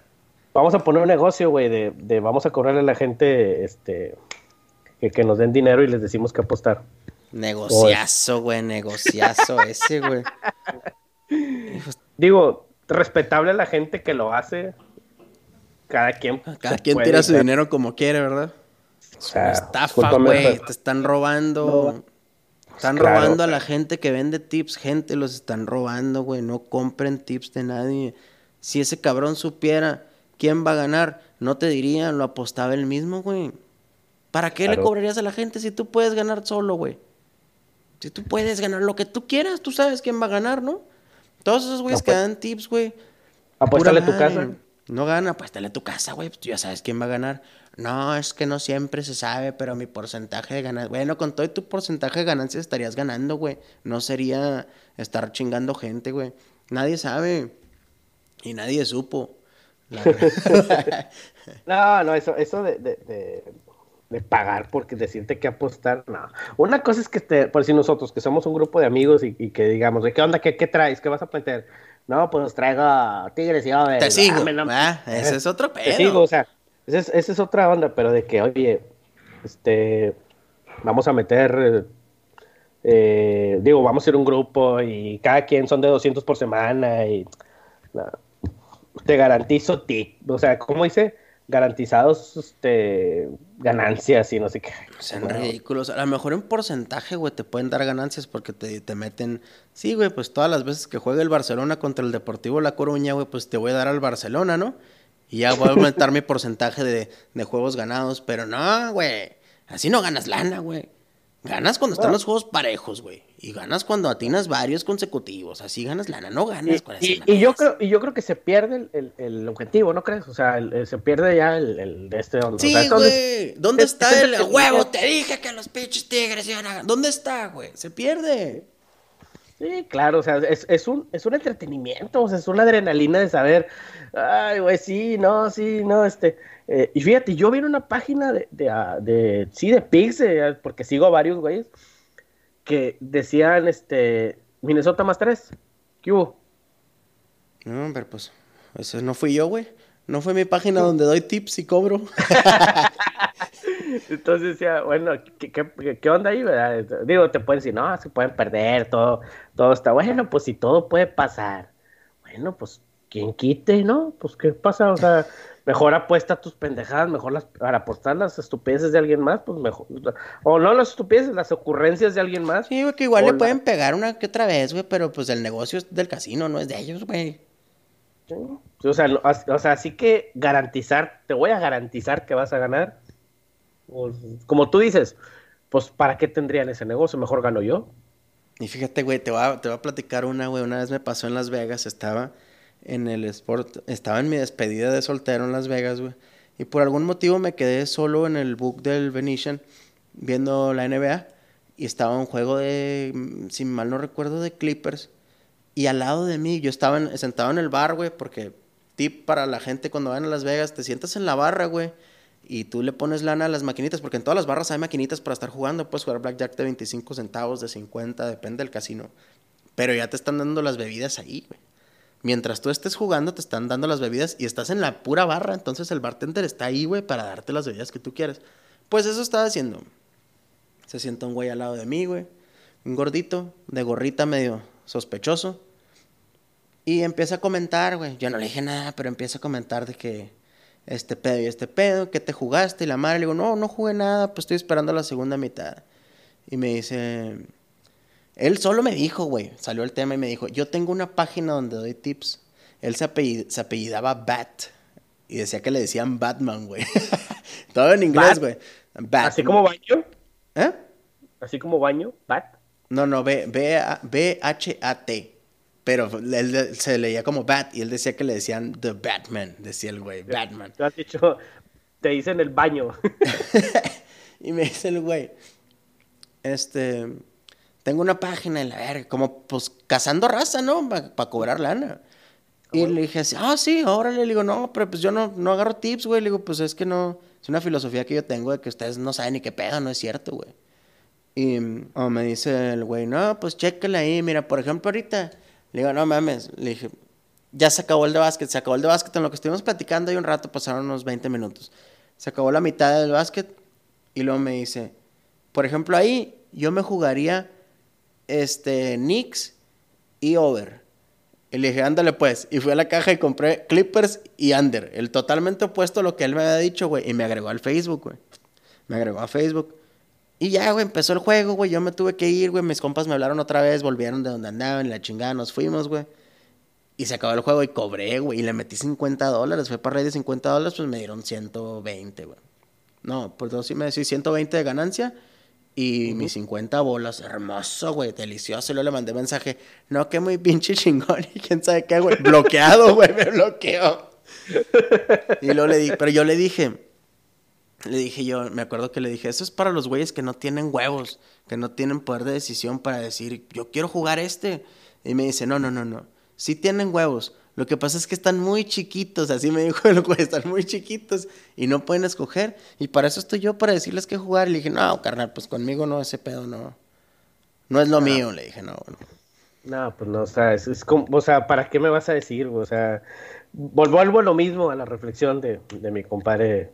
Vamos a poner un negocio, güey, de, de vamos a cobrarle a la gente este que, que nos den dinero y les decimos que apostar. Negociazo, güey, negociazo ese, güey. Digo, respetable a la gente que lo hace. Cada quien. Cada quien puede, tira su dinero como quiere, ¿verdad? o sea, Estafa, güey. Te están robando. Están Claro. robando a la gente que vende tips. Gente, los están robando, güey. No compren tips de nadie. Si ese cabrón supiera quién va a ganar, no te diría, lo apostaba él mismo, güey. ¿Para qué le cobrarías a la gente si tú puedes ganar solo, güey? Si tú puedes ganar lo que tú quieras, tú sabes quién va a ganar, ¿no? Todos esos güeyes No, que pues. dan tips, güey. Apuéstale tu casa. No gana, apuéstale a tu casa, güey. Pues tú ya sabes quién va a ganar. No, es que no siempre se sabe, pero mi porcentaje de ganancias. Bueno, con todo tu porcentaje de ganancias estarías ganando, güey. No sería estar chingando gente, güey. Nadie sabe. Y nadie supo. No, no, eso, eso de, de, de, de pagar porque decirte que apostar, no. Una cosa es que te, por si nosotros, que somos un grupo de amigos y, y que digamos, ¿de qué onda? ¿Qué, qué traes? ¿Qué vas a meter? No, pues traigo tigres y aves. Te sigo. No- Ah, ese es otro Te pedo. sigo, o sea, esa es, esa es otra onda, pero de que, oye, este, vamos a meter, eh, digo, vamos a ser un grupo y cada quien son de 200 por semana y no, te garantizo ti, o sea, ¿cómo dice? Garantizados este, ganancias y no sé qué. Sean Bueno, ridículos. A lo mejor en porcentaje, güey, te pueden dar ganancias porque te, te meten. Sí, güey, pues todas las veces que juegue el Barcelona contra el Deportivo La Coruña, güey, pues te voy a dar al Barcelona, ¿no? Y ya voy a aumentar mi porcentaje de, de juegos ganados. Pero no, güey. Así no ganas lana, güey. Ganas cuando están los juegos parejos, güey. Y ganas cuando atinas varios consecutivos. Así ganas lana. No ganas Y, con y- y yo creo, y yo creo que se pierde el, el- el objetivo, ¿no crees? O sea, el- se pierde ya el, el de este Sí, güey. ¿Dónde es- está es el huevo? Te dije que los pinches tigres iban a... ¿Dónde está, güey? Se pierde. Sí, claro, o sea, es, es un, es un entretenimiento, o sea, es una adrenalina de saber, ay, güey, sí, no, sí, no, este, eh, y fíjate, yo vi en una página de, de, ah, de- sí, de eh, porque sigo a varios güeyes, que decían, este, Minnesota más tres, ¿qué hubo? No, pero pues, ese no fui yo, güey. No fue mi página donde doy tips y cobro. Entonces decía, bueno, ¿qué, qué, qué onda ahí, verdad? Digo, te pueden decir, no, se pueden perder, todo, todo está bueno, pues si todo puede pasar. Bueno, pues, quien quite, ¿no? Pues, ¿qué pasa? O sea, mejor apuesta tus pendejadas, mejor las, para apostar las estupideces de alguien más, pues mejor. O no las estupideces, las ocurrencias de alguien más. Sí, güey, que igual le pueden pegar una que otra vez, güey, pero pues el negocio es del casino, no es de ellos, güey. Sí. O sea, o sea, así que garantizar, te voy a garantizar que vas a ganar. Pues, como tú dices, pues, ¿para qué tendrían ese negocio? Mejor gano yo. Y fíjate, güey, te voy a, te voy a platicar una, güey. Una vez me pasó en Las Vegas, estaba en el Sport, estaba en mi despedida de soltero en Las Vegas, güey. Y por algún motivo me quedé solo en el book del Venetian viendo la NBA. Y estaba un juego de, si mal no recuerdo, de Clippers. Y al lado de mí, yo estaba en- sentado en el bar, güey, porque tip para la gente cuando van a Las Vegas, te sientas en la barra, güey, y tú le pones lana a las maquinitas, porque en todas las barras hay maquinitas para estar jugando, puedes jugar blackjack de 25 centavos, de 50, depende del casino. Pero ya te están dando las bebidas ahí, güey. Mientras tú estés jugando, te están dando las bebidas y estás en la pura barra, entonces el bartender está ahí, güey, para darte las bebidas que tú quieres. Pues eso estaba haciendo. Se sienta un güey al lado de mí, güey. Un gordito, de gorrita medio sospechoso. Y empieza a comentar, güey. Yo no le dije nada, pero empieza a comentar de que este pedo y este pedo, que te jugaste y la madre. Le digo, no, no jugué nada, pues estoy esperando la segunda mitad. Y me dice, él solo me dijo, güey, salió el tema y me dijo, yo tengo una página donde doy tips. Él se, apellid- se apellidaba Bat. Y decía que le decían Batman, güey. Todo en inglés, güey. Bat. Así como baño, ¿Eh? así como baño, bat. No, no, B, B, A- B-H-A-T. Pero él de- se leía como Bat y él decía que le decían The Batman, decía el güey, Batman. Tú has dicho, te dicen el baño. y me dice el güey, este, tengo una página en la verga, como pues cazando raza, ¿no? Para cobrar lana. Y le dije así, ah, sí, órale. Le digo, no, pero pues yo no, no agarro tips, güey. Le digo, pues es que no, es una filosofía que yo tengo de que ustedes no saben ni qué pedo, no es cierto, güey. Y oh, me dice el güey, no, pues chécale ahí, mira, por ejemplo, ahorita. Le digo, no mames. Le dije, ya se acabó el de básquet, se acabó el de básquet, en lo que estuvimos platicando ahí un rato, pasaron unos 20 minutos. Se acabó la mitad del básquet y luego me dice, por ejemplo, ahí yo me jugaría este Knicks y over. Y le dije, ándale pues. Y fui a la caja y compré Clippers y Under. El totalmente opuesto a lo que él me había dicho, güey. Y me agregó al Facebook, güey. Me agregó a Facebook. Y ya, güey, empezó el juego, güey. Yo me tuve que ir, güey. Mis compas me hablaron otra vez, volvieron de donde andaban, la chingada, nos fuimos, güey. Y se acabó el juego y cobré, güey. Y le metí 50 dólares. Fue para rey de 50 dólares, pues me dieron 120, güey. No, por dos sí me decís 120 de ganancia. Y mis 50 bolas, hermoso, güey, delicioso. Y luego le mandé mensaje, no, que muy pinche chingón. Y quién sabe qué, güey. Bloqueado, güey, me bloqueó. Y luego le dije, pero yo le dije, le dije yo, me acuerdo que le dije, eso es para los güeyes que no tienen huevos, que no tienen poder de decisión para decir, yo quiero jugar este. Y me dice, no, no, no, no. Sí tienen huevos. Lo que pasa es que están muy chiquitos, así me dijo el güey, están muy chiquitos y no pueden escoger. Y para eso estoy yo, para decirles qué jugar. Y le dije, no, carnal, pues conmigo no, ese pedo no. No es lo mío, le dije, no, no. No, pues no, o sea, es, es como, o sea, ¿para qué me vas a decir? O sea, vuelvo a lo mismo, a la reflexión de, de mi compadre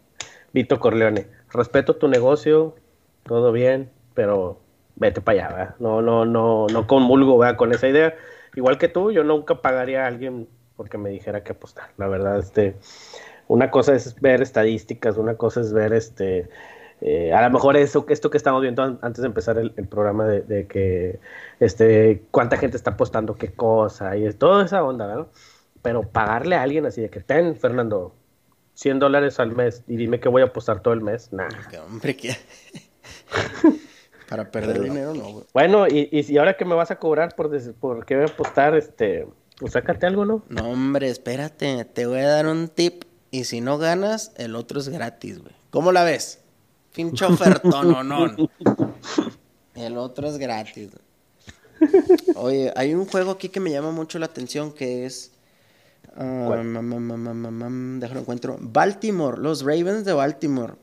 Vito Corleone. Respeto tu negocio, todo bien, pero vete para allá, ¿verdad? No, no, no, no conmulgo, ¿verdad? Con esa idea. Igual que tú, yo nunca pagaría a alguien porque me dijera que apostar. La verdad, este, una cosa es ver estadísticas, una cosa es ver este, eh, a lo mejor eso, esto que estamos viendo antes de empezar el, programa de, que, este, cuánta gente está apostando qué cosa y es toda esa onda, ¿no? Pero pagarle a alguien así de que ten, Fernando, 100 dólares al mes y dime que voy a apostar todo el mes, nada. Hombre, ¿qué? Para perder dinero, no, güey. Bueno, y, y, ahora que me vas a cobrar por, por qué voy a apostar, este, pues sácate algo, ¿no? No, hombre, espérate, te voy a dar un tip y si no ganas, el otro es gratis, güey. ¿Cómo la ves? Pinche ofertón o no. El otro es gratis. Oye, hay un juego aquí que me llama mucho la atención que es... Um, déjalo encuentro. Baltimore, los Ravens de Baltimore.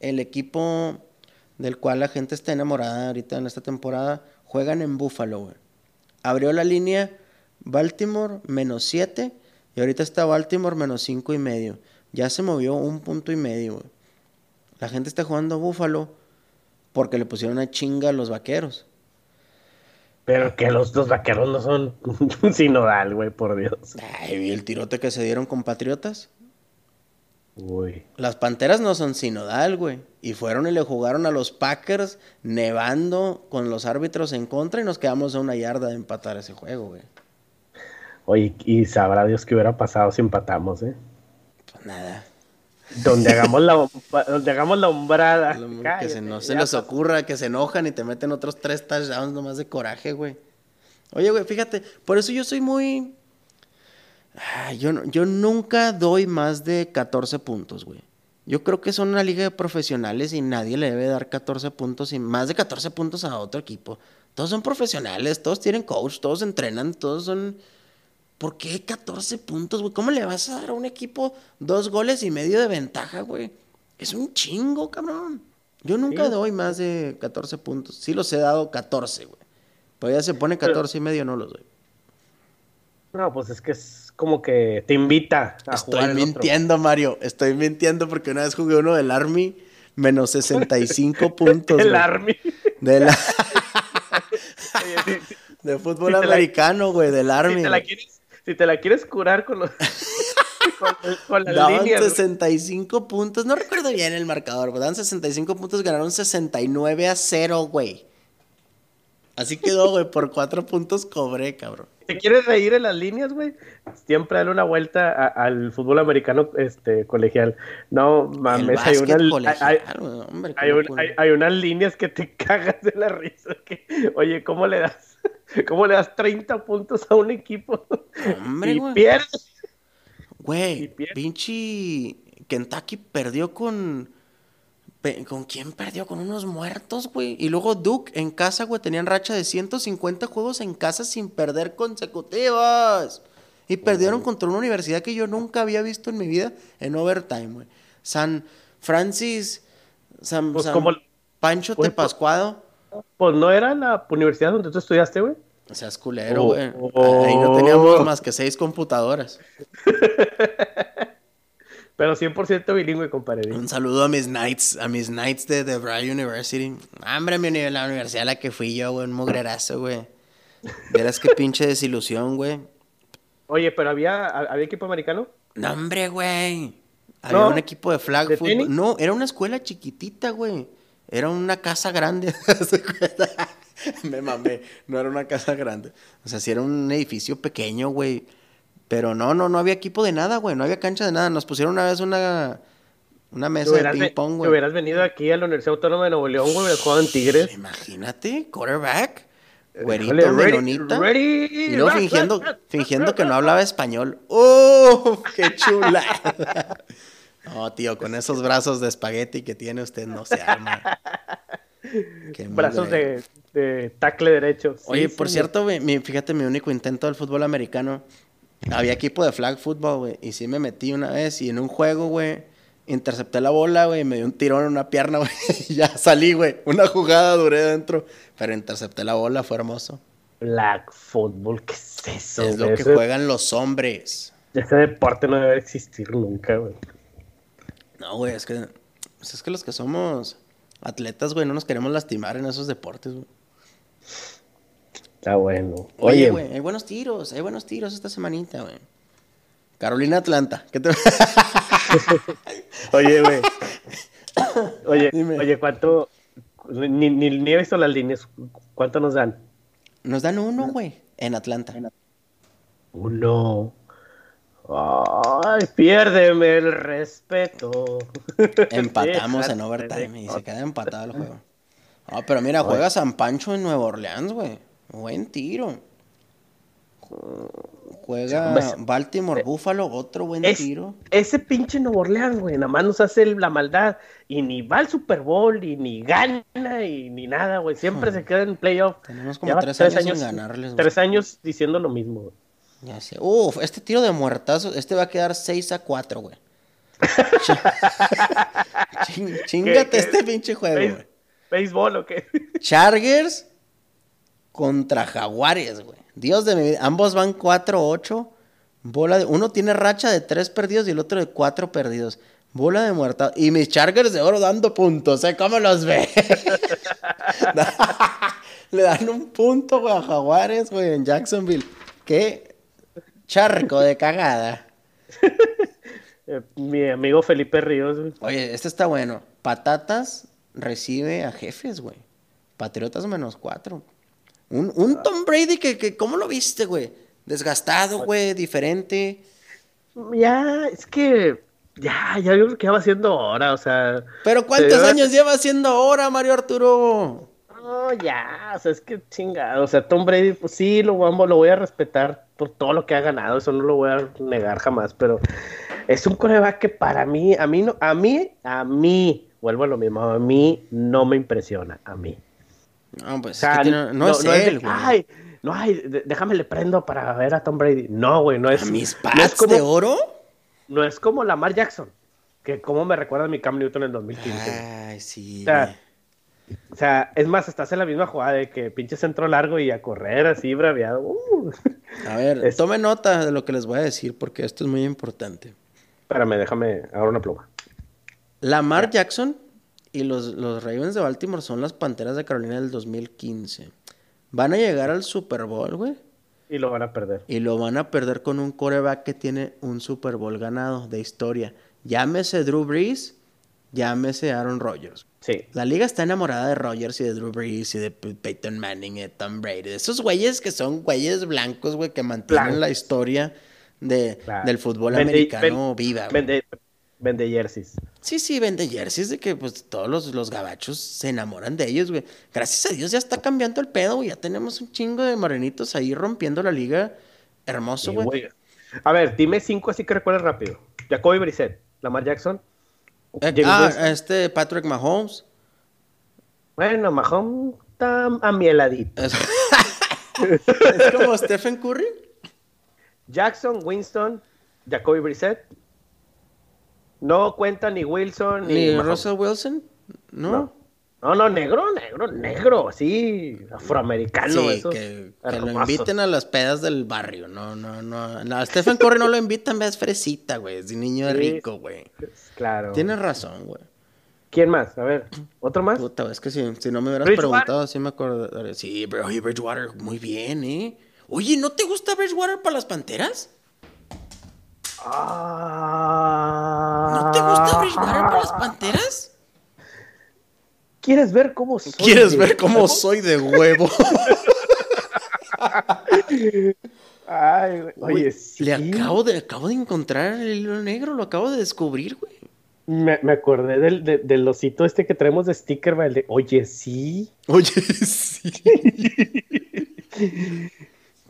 El equipo del cual la gente está enamorada ahorita en esta temporada. Juegan en Buffalo. Abrió la línea Baltimore menos 7 y ahorita está Baltimore menos 5 y medio. Ya se movió un punto y medio, La gente está jugando a Búfalo porque le pusieron una chinga a los vaqueros. Pero que los dos vaqueros no son sinodal, güey, por Dios. Ay, el tirote que se dieron con Patriotas? Uy. Las Panteras no son sinodal, güey. Y fueron y le jugaron a los Packers nevando con los árbitros en contra y nos quedamos a una yarda de empatar ese juego, güey. Oye, y sabrá Dios qué hubiera pasado si empatamos, ¿eh? Pues nada. Donde hagamos la, donde hagamos la hombrada. que se, no se les ocurra, que se enojan y te meten otros tres touchdowns nomás de coraje, güey. Oye, güey, fíjate, por eso yo soy muy... yo, yo nunca doy más de 14 puntos, güey. Yo creo que son una liga de profesionales y nadie le debe dar 14 puntos y más de 14 puntos a otro equipo. Todos son profesionales, todos tienen coach, todos entrenan, todos son ¿Por qué 14 puntos, güey? ¿Cómo le vas a dar a un equipo dos goles y medio de ventaja, güey? Es un chingo, cabrón. Yo nunca doy más de 14 puntos. Sí los he dado 14, güey. Pero ya se pone 14 y medio, no los doy. No, pues es que es como que te invita a Estoy mintiendo, Mario. Estoy mintiendo porque una vez jugué uno del Army menos 65 puntos. El Army. De la... de fútbol americano, güey, del Army. Si te la quieres si te la quieres curar con los. con, las daban 65 puntos. No recuerdo bien el marcador, daban 65 puntos, ganaron 69 a 0, güey. Así quedó, güey. Por 4 puntos cobré, cabrón. ¿Te quieres reír en las líneas, güey? Siempre dale una vuelta al fútbol americano este, colegial. No mames, hay, unas, hay, hay, unas líneas que te cagas de la risa. Que, oye, ¿cómo le das? ¿Cómo le das 30 puntos a un equipo? Hombre, y pierdes. Güey, pinche Kentucky perdió con... ¿Con quién perdió? Con unos muertos, güey. Y luego Duke en casa, güey, tenían racha de 150 juegos en casa sin perder consecutivas. Y perdieron contra una universidad que yo nunca había visto en mi vida en overtime, güey. San Francis, San, pues Pancho pues, Tepascuado pues no era la universidad donde tú estudiaste, güey. O sea, es culero, Oh, güey. oh. Ahí no teníamos más que seis computadoras. Pero 100% bilingüe, compadre. Un saludo a mis Knights, a mis Knights de The Bry University. Hombre, mi uni- la universidad a la que fui yo, güey, un mugrerazo, güey. Verás qué pinche desilusión, güey. Oye, pero había, había equipo americano. No, hombre, güey. Había ¿No? un equipo de flag ¿De football. tenis? No, era una escuela chiquitita, güey. Era una casa grande. Me mamé. No era una casa grande. O sea, sí era un edificio pequeño, güey. Pero no, no, no había equipo de nada, güey. No había cancha de nada. Nos pusieron una vez una, una mesa de hubieras, ve- ping pong, te güey. hubieras venido aquí a la Universidad Autónoma de Nuevo León, güey, en Tigres. Imagínate, quarterback. Güerito, Híjole, ready- menonita. ready, Y luego fingiendo, fingiendo que no hablaba español. ¡Oh! ¡Qué chula! No, tío, con esos brazos de espagueti que tiene usted no se arma. Qué Brazos de, de tackle derecho. Sí, Oye, por cierto, güey, mi- fíjate, mi único intento del fútbol americano, había equipo de flag football, güey, y sí me metí una vez y en un juego, güey, intercepté la bola, güey, y me dio un tirón en una pierna, güey, y ya salí, güey. Una jugada duré dentro, pero intercepté la bola, fue hermoso. Black football, ¿qué es eso? es lo que juegan los hombres. Ese deporte no debe existir nunca, güey. No, güey, es que, pues es que los que somos atletas, güey, no nos queremos lastimar en esos deportes, güey. Está bueno. Oye, Oye, güey, hay buenos tiros, hay buenos tiros esta semanita, güey. Carolina Atlanta, ¿qué te... oye, güey. Oye, Dime. oye, ¿cuánto? Ni, ni, ni he visto las líneas. ¿Cuánto nos dan? Nos dan uno, güey, en Atlanta. Uno. Ay, piérdeme el respeto. Empatamos en overtime y se queda empatado el juego. Ah, pero mira, juega San Pancho en Nueva Orleans, güey. Buen tiro. Juega Baltimore Buffalo, otro buen Es- tiro. ese pinche Nuevo Orleans, güey, nada más nos hace la maldad y ni va al Super Bowl y ni gana y ni nada, güey. Siempre se queda en playoff. Tenemos como tres años sin ganarles, güey. Tres años diciendo lo mismo, güey. Ya sé. Uf, este tiro de muertazo, este va a quedar 6 a 4, güey. Ching- Chingate qué? este pinche juego, ¿Béis- güey. ¿Béisbol o qué? Chargers contra Jaguares, güey. Dios de mi vida. Ambos van 4-8. Bola de... Uno tiene racha de 3 perdidos y el otro de 4 perdidos. Bola de muerta. Y mis Chargers de oro dando puntos, ¿eh? ¿Cómo los ve? Le dan un punto, güey, a Jaguares, güey, en Jacksonville. Qué charco de cagada. Eh, mi amigo Felipe Ríos, güey. Oye, este está bueno. Patatas recibe a jefes, güey. Patriotas menos cuatro. Un, un Tom Brady que, que, ¿cómo lo viste, güey? Desgastado, güey, diferente. Ya, es que. Ya, ya creo que ya va siendo hora, o sea. Pero ¿cuántos se- años lleva haciendo ahora, Mario Arturo? No, ya, o sea, es que chingado. O sea, Tom Brady, pues sí, lo lo voy a respetar por todo lo que ha ganado, eso no lo voy a negar jamás, pero es un coreback que para mí, a mí no, a mí, a mí, vuelvo a lo mismo, a mí no me impresiona, a mí. No, pues O sea, es que tiene- no, es él, güey. Ay, no, ay, déjame le prendo para ver a Tom Brady. No, güey, no es. ¿A mis no es Pats como, de oro? no es como Lamar Jackson, que como me recuerda a mi Cam Newton en el 2015. Ay, sí. O sea. O sea, es más, estás en la misma jugada de que pinche centro largo y a correr así braviado. Uh. A ver, es- tome nota de lo que les voy a decir porque esto es muy importante. Espérame, déjame ahora una pluma. Lamar Jackson y los, los Ravens de Baltimore son las Panteras de Carolina del 2015. Van a llegar al Super Bowl, güey. Y lo van a perder. Y lo van a perder con un coreback que tiene un Super Bowl ganado de historia. Llámese Drew Brees, llámese Aaron Rodgers. Sí. La liga está enamorada de Rodgers y de Drew Brees y de Peyton Manning y de Tom Brady. De esos güeyes que son güeyes blancos, güey, que mantienen Blancos. la historia de, Claro. del fútbol Vende- americano viva. Vende, vende jerseys. Sí, sí, vende jerseys de que pues todos los, los gabachos se enamoran de ellos, güey. Gracias a Dios ya está cambiando el pedo, güey. Ya tenemos un chingo de morenitos ahí rompiendo la liga. Hermoso, Sí, güey. güey. A ver, dime cinco así que recuerdes rápido. Jacoby Brissett, Lamar Jackson. Eh, ah, este Patrick Mahomes. Bueno, Mahomes está amieladito. Es, es como Stephen Curry. Jackson, Winston, Jacoby Brissett. No cuenta ni Wilson ni, Ni. Russell Wilson. ¿No? No. No, no, negro, negro, negro, sí, afroamericano. Sí, esos que, que lo inviten a las pedas del barrio. No, no, no. no, A Stephen Curry no lo invitan, ves fresita, güey. Es un niño Sí. rico, güey. Claro. Tienes razón, güey. ¿Quién más? A ver, ¿otro más? Puta, es que si, si no me hubieras preguntado, sí me acordaría. Sí, pero oye, Bridgewater, muy bien, ¿eh? Oye, ¿no te gusta Bridgewater para las panteras? Ah. ¿No te gusta Bridgewater para las panteras? ¿Quieres ver cómo soy? ¿Quieres de- ver cómo soy de huevo? Ay, güey. Oye, sí. Le acabo de, acabo de encontrar el hilo negro, lo acabo de descubrir, güey. Me, me acordé del, de- del osito este que traemos de sticker, va, el de, oye, sí. Oye, sí.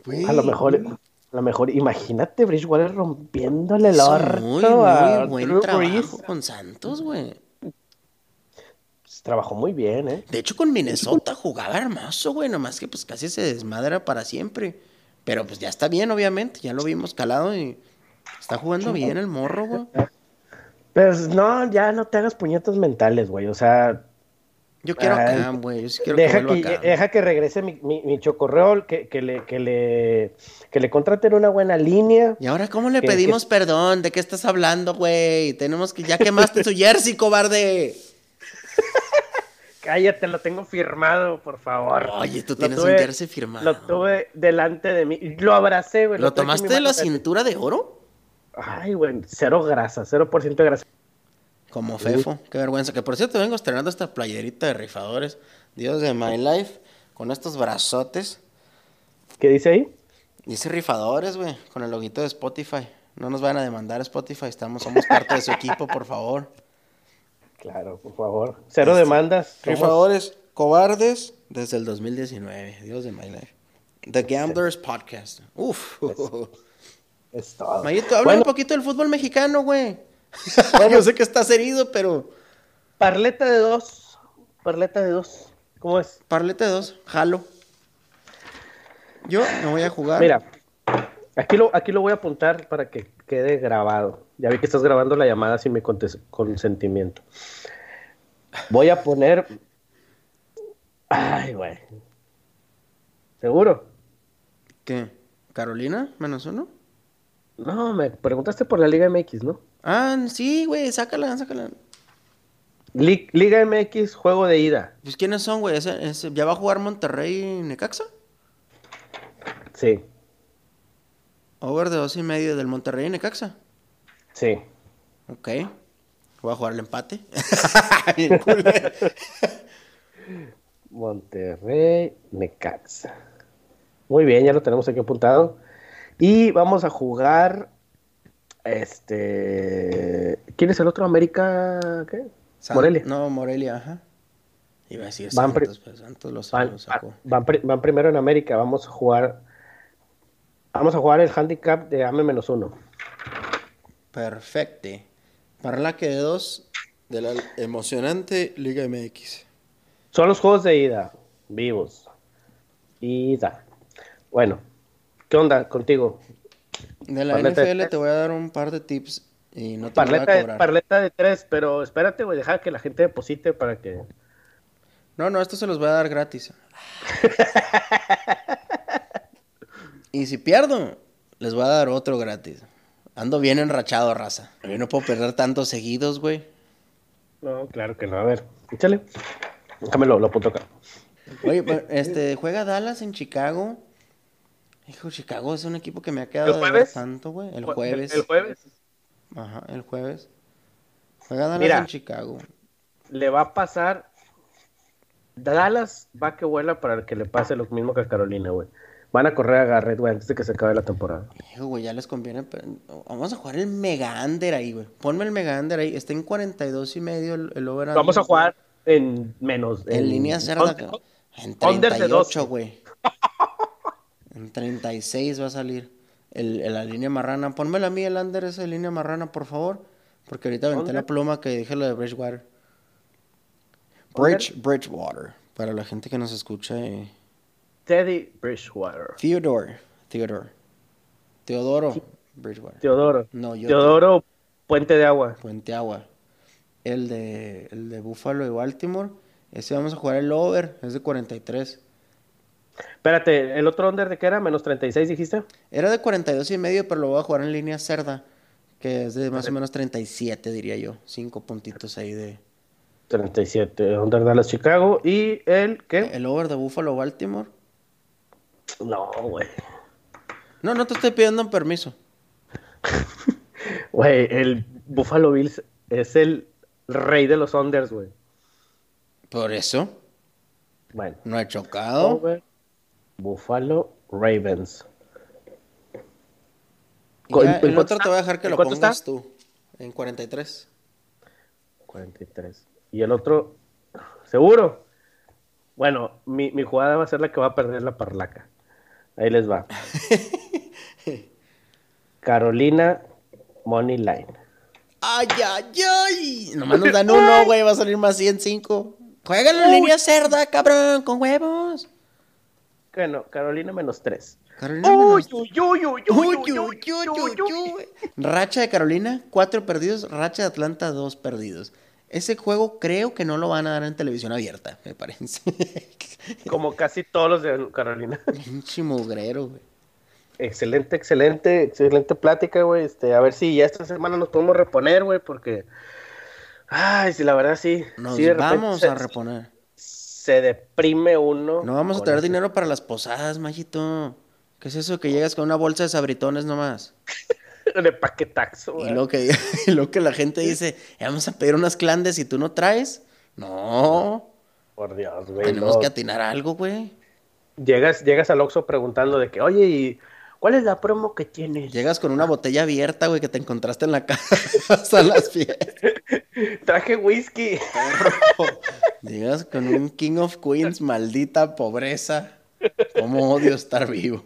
Güey, A lo mejor, a lo mejor, imagínate Bridgewater rompiéndole el orto muy, a muy buen Drew trabajo con Santos, güey. Trabajó muy bien, ¿eh? De hecho, con Minnesota jugaba hermoso, güey. Nomás que pues casi se desmadra para siempre. Pero pues ya está bien, obviamente. Ya lo vimos calado y está jugando bien el morro, güey. Pues no, ya no te hagas puñetas mentales, güey. O sea, Yo quiero Ay, a Cam, güey. Yo sí quiero deja que que, deja que regrese mi, mi, mi chocorrol, que, que le, que le, que le contraten una buena línea. ¿Y ahora cómo le pedimos perdón? ¿De qué estás hablando, güey? Tenemos que... Ya quemaste su jersey, cobarde. Cállate, lo tengo firmado, por favor. Oye, tú tienes tuve- un jersey firmado. Lo tuve delante de mí. Lo abracé, güey. ¿Lo tomaste de la cintura de oro? Ay, güey, cero grasa, cero por ciento de grasa. Como Fefo, qué vergüenza. Que por cierto vengo estrenando esta playerita de rifadores. Dios de my life. Con estos brazotes. ¿Qué dice ahí? Dice rifadores, güey. Con el loguito de Spotify. No nos van a demandar Spotify. Estamos, somos parte de su equipo, por favor. Claro, por favor. Cero Este, demandas. Rifadores cobardes desde el 2019. Dios de my life. The Gamblers Podcast. Uf. Es todo. Mayito, habla Bueno, un poquito del fútbol mexicano, güey. Yo sé que estás herido, pero. Parleta de dos. Parleta de dos. ¿Cómo es? Parlete dos, jalo. Yo me voy a jugar. Mira, aquí lo, aquí lo voy a apuntar para que quede grabado. Ya vi que estás grabando la llamada sin mi consentimiento. Voy a poner. Ay, güey. ¿Seguro? ¿Qué? ¿Carolina? ¿Menos uno? No, me preguntaste por la Liga MX, ¿no? Ah, sí, güey, sácala, sácala. Li- Liga MX, juego de ida. Pues ¿quiénes son, güey? ¿Ese- ese- ¿Ya va a jugar Monterrey y Necaxa? Sí, Over de dos y medio del Monterrey y Necaxa. Sí. Ok. Voy a jugar el empate. Eh. Monterrey, Necaxa. Muy bien, ya lo tenemos aquí apuntado. Y vamos a jugar. Este. ¿Quién es el otro? ¿América? ¿Qué? Morelia. No, Morelia, ajá. Iba a decir van Santos, pero Santos los, van, van, primero en América. Vamos a jugar. Vamos a jugar el handicap de AM-1. Perfecte. Parla que de dos de la emocionante Liga MX. Son los juegos de ida, vivos. Ida. Bueno, ¿qué onda contigo? De la NFL te voy a dar un par de tips y no te parleta, a cobrar. Parleta de tres, pero espérate, voy a dejar que la gente deposite para que... No, no, esto se los voy a dar gratis. y si pierdo, les voy a dar otro gratis. Ando bien enrachado, raza. Yo no puedo perder tantos seguidos, güey. No, claro que no. A ver, échale. Déjame lo, apunto acá. Oye, pues, este, juega Dallas en Chicago. Hijo, Chicago es un equipo que me ha quedado ¿El de ver jueves? tanto, güey. El Jue- jueves. El jueves Ajá, el jueves. Juega Dallas Mira. en Chicago. le va a pasar. Dallas va que vuela para que le pase lo mismo que a Carolina, güey. Van a correr a Garrett, güey, antes de que se acabe la temporada. Güey, ya les conviene. pero- Vamos a jugar el Mega Under ahí, güey. Ponme el Mega Under ahí. Está en 42 y medio el, el over Vamos a jugar en menos. En línea cerda. En under de 38, 12. güey. En 36 va a salir el, el- la línea marrana. Pónmela a mí el under esa línea marrana, por favor. Porque ahorita aventé la pluma que dije lo de Bridgewater. Bridge, Bridgewater. Para la gente que nos escucha. eh, Teddy Bridgewater. Theodore. Theodore. Teodoro Bridgewater. Teodoro. No, yo- Teodoro Puente de Agua. Puente Agua. El de, el de Buffalo y Baltimore. Ese vamos a jugar el over, es de 43. Espérate, ¿el otro under de qué era? ¿Menos 36 dijiste? Era de 42 y medio, pero lo voy a jugar en línea cerda, que es de más o menos 37, diría yo. Cinco puntitos ahí de... 37, under Dallas Chicago. ¿Y el qué? El over de Buffalo Baltimore. No, güey. No, no te estoy pidiendo un permiso. Güey, el Buffalo Bills es el rey de los unders, güey. Por eso, Bueno. no he chocado. Over Buffalo Ravens. Y ¿Cu- ya, en el otro te voy a dejar que ¿En lo pongas está? tú. En 43. 43. Y el otro, seguro. Bueno, mi, mi jugada va a ser la que va a perder la parlaca. Ahí les va. Carolina Money Line. ¡Ay, ay, ay! Nomás nos dan uno, güey. Va a salir más 105. Juegan en línea cerda, cabrón, con huevos. Bueno, Carolina menos 3. Carolina Uy, menos- uy, uy, uy, Uy, uy, uy, uy, uy, uy, uy, uy. Racha de Carolina, cuatro perdidos. Racha de Atlanta, dos perdidos. Ese juego creo que no lo van a dar en televisión abierta, me parece. Como casi todos los de Carolina. Pinche mugrero, güey. Excelente, excelente, excelente plática, güey. Este, a ver si ya esta semana nos podemos reponer, güey, porque. Ay, sí, la verdad sí. Nos sí, de repente vamos se, a reponer. Se deprime uno. No vamos a ese- dinero para las posadas, Majito. ¿Qué es eso que llegas con una bolsa de sabritones nomás? De paquetaxo, Y lo que, y lo que la gente dice, "Eh, vamos a pedir unas clandes y tú no traes. No, Por Dios, güey. tenemos no. que atinar algo, güey. Llegas, llegas al Oxxo preguntando de que, oye, ¿y cuál es la promo que tienes? Llegas con una botella abierta, güey, que te encontraste en la casa a las fiestas. Traje whisky. Llegas con un King of Queens, maldita pobreza. ¿Cómo odio estar vivo?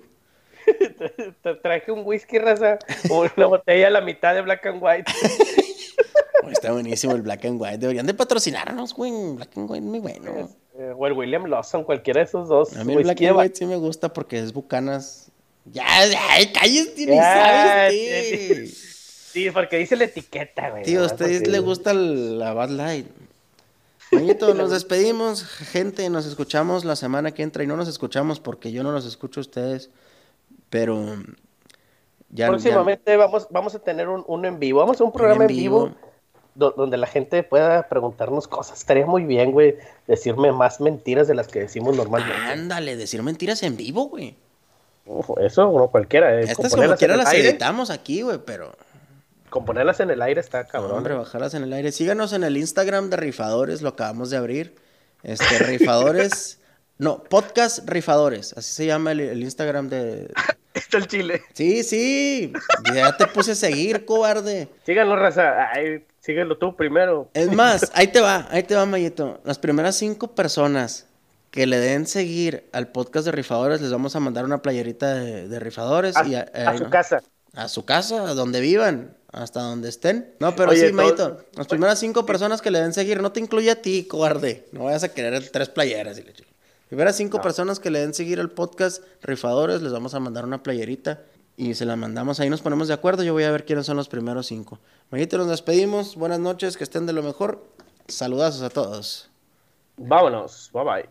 Traje un whisky, raza. Una botella a la mitad de black and white. Está buenísimo el Black and White. Deberían de patrocinarnos, güey. Black and White muy bueno. Eh, o el William Lawson, cualquiera de esos dos. A mí el Black and White sí me gusta porque es bucanas. Ya, ya, cállate, ni sabes, sí, porque dice la etiqueta, güey. Tío, a ustedes porque- le gusta la Bad Light. Mañito, nos despedimos, gente. Nos escuchamos la semana que entra. Y no nos escuchamos porque yo no los escucho a ustedes. Pero ya. Próximamente vamos, vamos a tener un, un en vivo. Vamos a un programa en vivo, do- donde la gente pueda preguntarnos cosas. Estaría muy bien, güey, decirme más mentiras de las que decimos normalmente. Ándale, decir mentiras en vivo, güey. Eso, no cualquiera. eh, Estas como quiera las aire, editamos aquí, güey, pero. Componerlas en el aire está cabrón. Hombre, bajarlas en el aire. Síganos en el Instagram de Rifadores, lo acabamos de abrir. Este, Rifadores. no, Podcast Rifadores. Así se llama el, el Instagram de. Está el chile. Sí, sí. Ya te puse a seguir, cobarde. Síganlo, raza. Ay, síguelo tú primero. Es más, ahí te va, ahí te va, Mayito. Las primeras cinco personas que le den seguir al podcast de Rifadores, les vamos a mandar una playerita de, de Rifadores. A, y a ahí, su ¿no? casa. A su casa, a donde vivan, hasta donde estén. No, pero Oye, sí, Mayito. todo- Las primeras cinco personas que le den seguir, no te incluye a ti, cobarde. No vayas a querer tres playeras y le chico. Primeras cinco personas que le den seguir el podcast Rifadores, les vamos a mandar una playerita y se la mandamos. Ahí nos ponemos de acuerdo. Yo voy a ver quiénes son los primeros cinco. Mayito, nos despedimos. Buenas noches, que estén de lo mejor. Saludazos a todos. Vámonos. Bye bye.